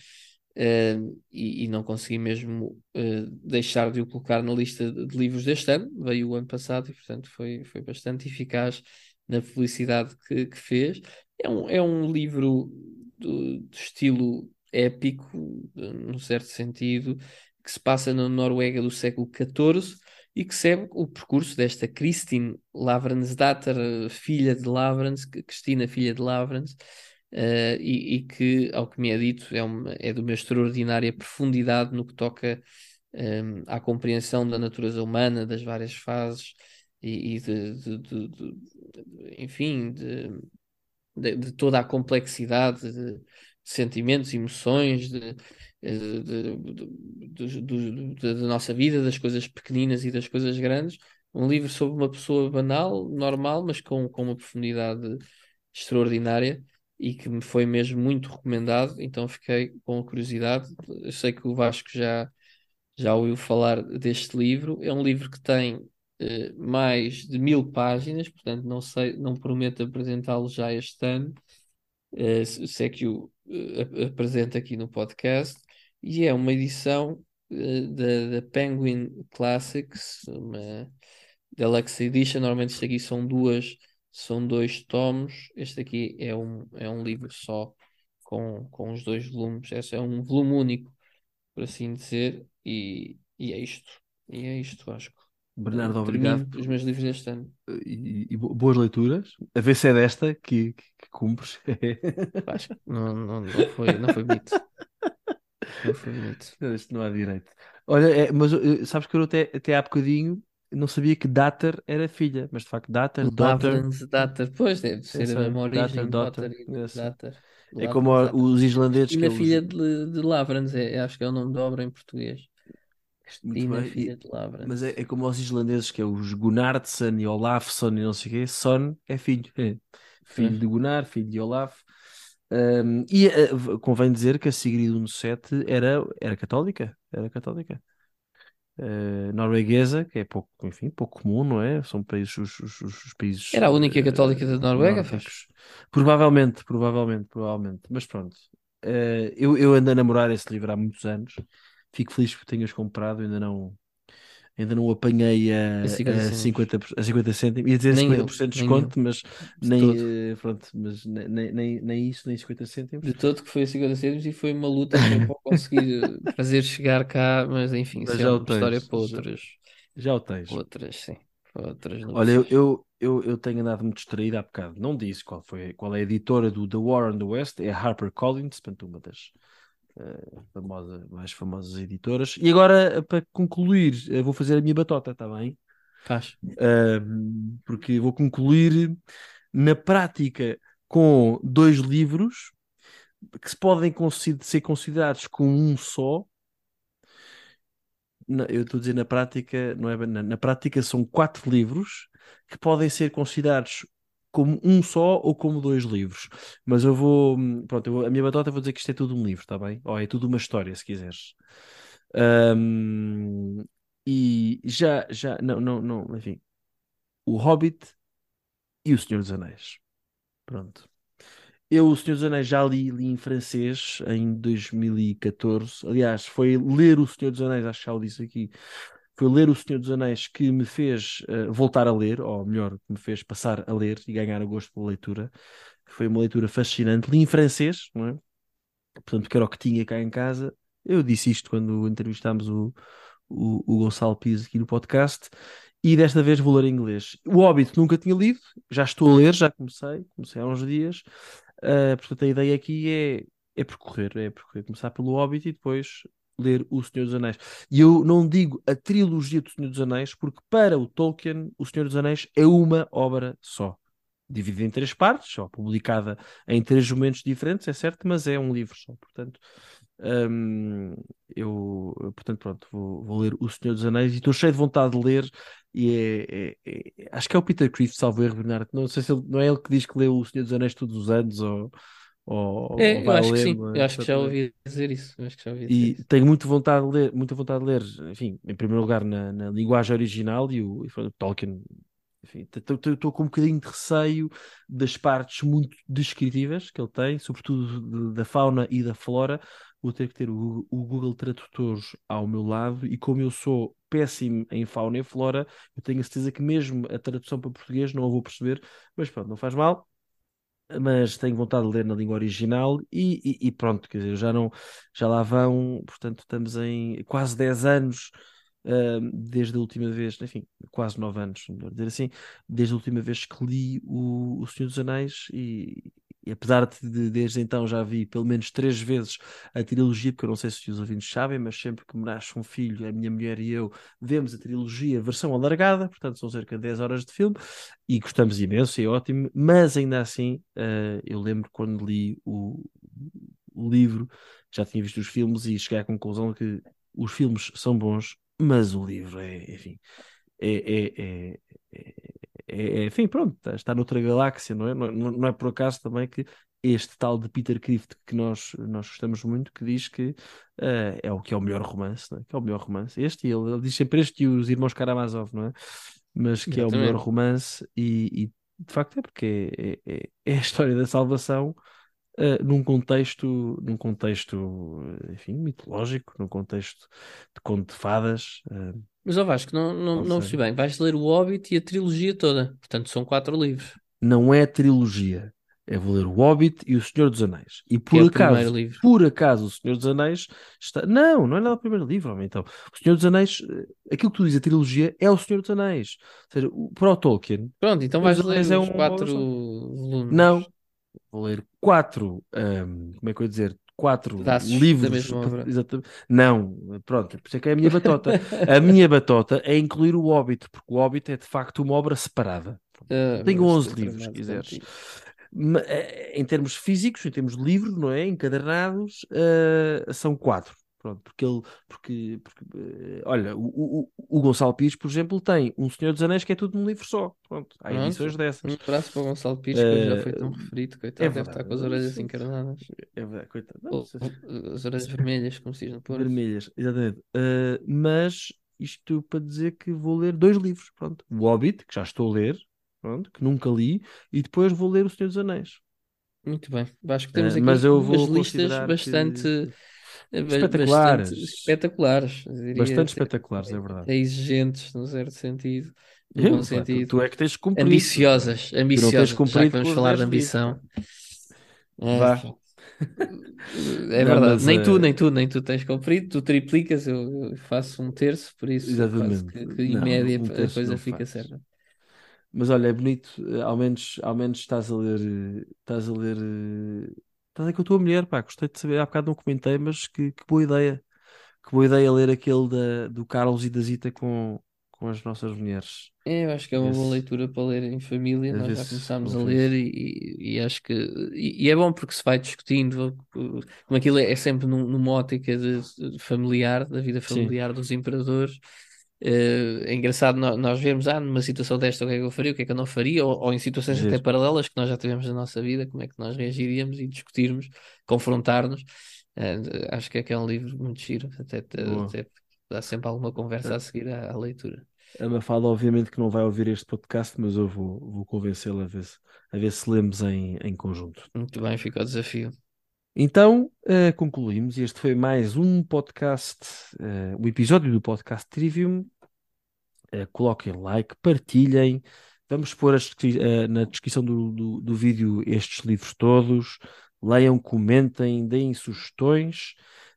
uh, e, e não consegui mesmo uh, deixar de o colocar na lista de, livros deste ano, veio o ano passado e portanto foi, foi bastante eficaz na publicidade que, que fez. É um, é um livro do, do estilo épico, num certo sentido, que se passa na Noruega do século XIV e que segue o percurso desta Kristin Lavransdatter, filha de Lavrans, Cristina, filha de Lavrans, uh, e, e, que, ao que me é dito, é, uma, é de uma extraordinária profundidade no que toca um, à compreensão da natureza humana, das várias fases e, e de, de, de, de, enfim, de, toda a complexidade de sentimentos, emoções, de, da nossa vida, das coisas pequeninas e das coisas grandes. Um livro sobre uma pessoa banal, normal, mas com, com uma profundidade extraordinária e que me foi mesmo muito recomendado. Então fiquei com curiosidade. Eu sei que o Vasco já, já ouviu falar deste livro. É um livro que tem eh, mais de mil páginas, portanto não sei, não prometo apresentá-lo já este ano, eh, se se é que o eh, ap- apresento aqui no podcast, e é uma edição eh, da, da Penguin Classics, uma Deluxe Edition. Normalmente isto aqui são duas, são dois tomos. Este aqui é um, é um livro só com, com os dois volumes. Este é um volume único, por assim dizer, e, e é isto. E é isto, acho que. Bernardo, eh, obrigado termino os meus livros deste ano. e, e bo- boas leituras. A ver se é desta que, que, que cumpres. Acho que não, não, não foi, não foi bonito. Não foi bonito. Isto não há direito. Olha, é, mas eh, sabes que eu até, até há bocadinho não sabia que Dater era filha, mas de facto Dater, Daughter, Lavrans Dater, pois deve ser essa a mesma Dater, origem, Daughter e essa. Dater. É como Lavrans Dater. os islandeses que Cristina, é filha de, de Lavrans, é, acho que é o nome da obra em português. Cristina, filha de Lavrans. Mas é, é como os islandeses, que é os Gunnarsson e Olafsson e não sei o quê. Son é filho. É. Filho de Gunnar, filho de Olaf. Um, e v- convém dizer que a Sigrid Undset era, era católica. Era católica. Eh, norueguesa, que é pouco, enfim, pouco comum, não é? São países, os, os- os- países Era a única eh, católica da Noruega, nórdicos. Provavelmente, provavelmente, provavelmente. Mas pronto. Eh, eu, eu ando a namorar esse livro há muitos anos. Fico feliz que tenhas comprado, ainda não, ainda não apanhei a, A 50 a cêntimos. 50, por- a 50 cêntimos. Ia dizer Nem eu, 50% de desconto, mas nem, eh, pronto, mas ne- nem, nem, nem isso, nem 50 cêntimos. De todo que foi a 50 cêntimos e foi uma luta para conseguir eh, fazer chegar cá, mas enfim, Mas é já o uma história tens, para já, outras, já o tens. outras, sim, para outras Olha, eu, eu, eu, eu tenho andado muito distraído há bocado. Não disse qual foi, qual é a editora do The War on the West, é a HarperCollins, portanto, uma das famosa, mais famosas editoras. E agora, para concluir, vou fazer a minha batota, está bem? Faz. Ahm, porque vou concluir na prática com dois livros que se podem ser considerados como um só. Na- eu estou a dizer na prática, não é na, na prática são quatro livros que podem ser considerados como um só ou como dois livros. Mas eu vou, pronto, eu vou- a minha batota vou dizer que isto é tudo um livro, está bem? Ou é tudo uma história, se quiseres. Ahm, e já, já, não, não, não, enfim, O Hobbit e O Senhor dos Anéis. Pronto. Eu, O Senhor dos Anéis, já li, li em francês em 2014. Aliás, foi ler O Senhor dos Anéis, acho que já o disse aqui. Foi ler O Senhor dos Anéis que me fez eh, voltar a ler, ou melhor, que me fez passar a ler e ganhar o gosto pela leitura. Foi uma leitura fascinante. Li em francês, não é? Portanto, que era o que tinha cá em casa. Eu disse isto quando entrevistámos o, o, o Gonçalo Pires aqui no podcast. E desta vez vou ler em inglês. O Hobbit nunca tinha lido, já estou a ler, já comecei, comecei há uns dias. Uh, portanto, a ideia aqui é, é percorrer, é percorrer, começar pelo Hobbit e depois ler O Senhor dos Anéis. E eu não digo a trilogia do Senhor dos Anéis, porque para o Tolkien, O Senhor dos Anéis é uma obra só. Dividida em três partes, só publicada em três momentos diferentes, é certo, mas é um livro só. Portanto, hum, eu, portanto, pronto, vou, vou ler O Senhor dos Anéis e estou cheio de vontade de ler. E é, é- é- acho que é o Peter Crift, salvo erro, Bernardo. Não sei se ele- não é ele que diz que lê O Senhor dos Anéis todos os anos ou, ou, ou É, eu vai acho que ler, sim, não é? eu acho que já ouvi dizer isso, eu acho que já ouvi E isso. tenho muito vontade de ler, muita vontade de ler, enfim, em primeiro lugar na, na linguagem original e o, e o Tolkien, enfim, estou com um bocadinho de receio das partes muito descritivas que ele tem, sobretudo de- da fauna e da flora. Vou ter que ter o, o Google Tradutor ao meu lado e como eu sou péssimo em fauna e flora, eu tenho a certeza que mesmo a tradução para português não a vou perceber, mas pronto, não faz mal mas tenho vontade de ler na língua original e, e- e pronto, quer dizer, já não, já lá vão, portanto, estamos em quase 10 anos ahm, desde a última vez, enfim, quase 9 anos, melhor dizer assim, desde a última vez que li o, o Senhor dos Anéis e, e apesar de desde então já vi pelo menos três vezes a trilogia, porque eu não sei se os ouvintes sabem, mas sempre que me nasce um filho, a minha mulher e eu vemos a trilogia versão alargada, portanto são cerca de 10 horas de filme e gostamos imenso, é ótimo, mas ainda assim, eh, eu lembro quando li o, o livro, já tinha visto os filmes e cheguei à conclusão que os filmes são bons, mas o livro é, enfim, é, é, é, é- é- é- enfim, pronto, está, está noutra galáxia, não é? Não, não- é por acaso também que este tal de Peter Crift que nós, nós gostamos muito, que diz que eh, é o que é o melhor romance, não é? Que é o melhor romance. Este, ele, ele diz sempre este e os irmãos Karamazov, não é? mas que é o melhor romance, e, e, de facto é porque é, é- é a história da salvação eh, num contexto, num contexto, enfim, mitológico, num contexto de conto de fadas. eh, Mas ó Vasco, não, não, não seja, percebi bem. Vais ler o Hobbit e a trilogia toda. Portanto, são quatro livros. não é trilogia. É vou ler o Hobbit e o Senhor dos Anéis. E Que por é acaso, por acaso, o Senhor dos Anéis está. Não, não é nada o primeiro livro, homem, então. O Senhor dos Anéis, eh, aquilo que tu dizes, a trilogia, é o Senhor dos Anéis. Ou seja, o- para o Tolkien, Pronto, então vais ler é os um- quatro Não, volumes. vou ler quatro, ahm, como é que eu ia dizer? Quatro Pedaços da livros. Exatamente. Não, pronto, por isso é que é a minha batota. A minha batota é incluir o Hobbit, porque o Hobbit é de facto uma obra separada. Ah, Tenho mas 11 estou livros, se quiseres. contigo. Eh, Em termos físicos, em termos de livros, não é? Encadernados, eh, são quatro. Pronto, porque ele, porque, porque, eh, olha, o, o, o Gonçalo Pires, por exemplo, tem um Senhor dos Anéis que é tudo num livro só. Pronto, há Pronto. edições Um dessas. abraço para o Gonçalo Pires, que já Eh, foi tão referido, é coitado, deve estar verdade. com as orelhas encarnadas. É verdade, coitado. Não, Ou, as orelhas vermelhas, como se diz no Porto. vermelhas, exatamente. Eh, mas isto para dizer que vou ler dois livros. Pronto, o Hobbit, que já estou a ler, pronto, que nunca li, e depois vou ler o Senhor dos Anéis. Muito bem. Acho que temos Eh, aqui mas eu umas vou listas considerar que- bastante, eh, ba- Espetaculares. bastante espetaculares. diria Bastante até- espetaculares, é verdade. até exigentes, num certo sentido, no Eu, bom pá, tu, sentido. tu é que tens cumprido. Ambiciosas, ambiciosas, já que vamos falar de 10 livros, ambição. É, Vá. É Não, verdade, nem tu, eh, nem tu, nem tu tens cumprido, tu triplicas, eu, eu faço um terço, por isso Exatamente. que, que em Não, média um a coisa fica faz. certa. Mas olha, é bonito, eh, ao menos, ao menos estás a ler, eh, estás a ler, estás a ler com a tua mulher, pá, gostei de saber, há bocado não comentei, mas que, que boa ideia, que boa ideia ler aquele da, do Carlos e da Zita com, com as nossas mulheres. É, eu acho que é uma boa Esse- leitura para ler em família. a Nós ver já começámos a ler e, e- acho que e, e é bom porque se vai discutindo como aquilo é, é sempre num- numa ótica de, familiar, da vida Sim. familiar dos imperadores. Eh, é engraçado nó- nós vermos, ah, numa situação desta, o que é que eu faria, o que é que eu não faria, ou, ou em situações até Giro. paralelas que nós já tivemos na nossa vida, como é que nós reagiríamos e discutirmos, confrontar-nos. Eh, acho que é que é um livro muito giro, até, até, até dá sempre alguma conversa a seguir à, à leitura. A Mafalda, obviamente, que não vai ouvir este podcast, mas eu vou, vou convencê-la a ver se, a ver se lemos em, em conjunto. Muito bem, fica o desafio. Então, eh, concluímos. Este foi mais um podcast, eh, um episódio do podcast Trivium. Eh, coloquem like, partilhem. Vamos pôr as na descrição do, do, do vídeo estes livros todos. Leiam, comentem, deem sugestões.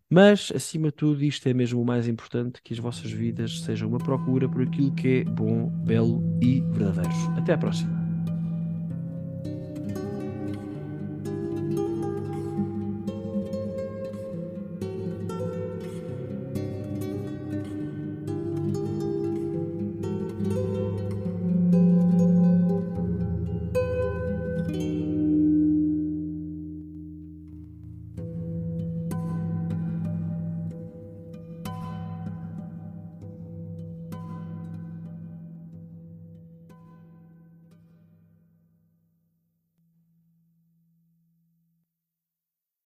Mas, acima de tudo, isto é mesmo o mais importante: que as vossas vidas sejam uma procura por aquilo que é bom, belo e verdadeiro. Até à próxima.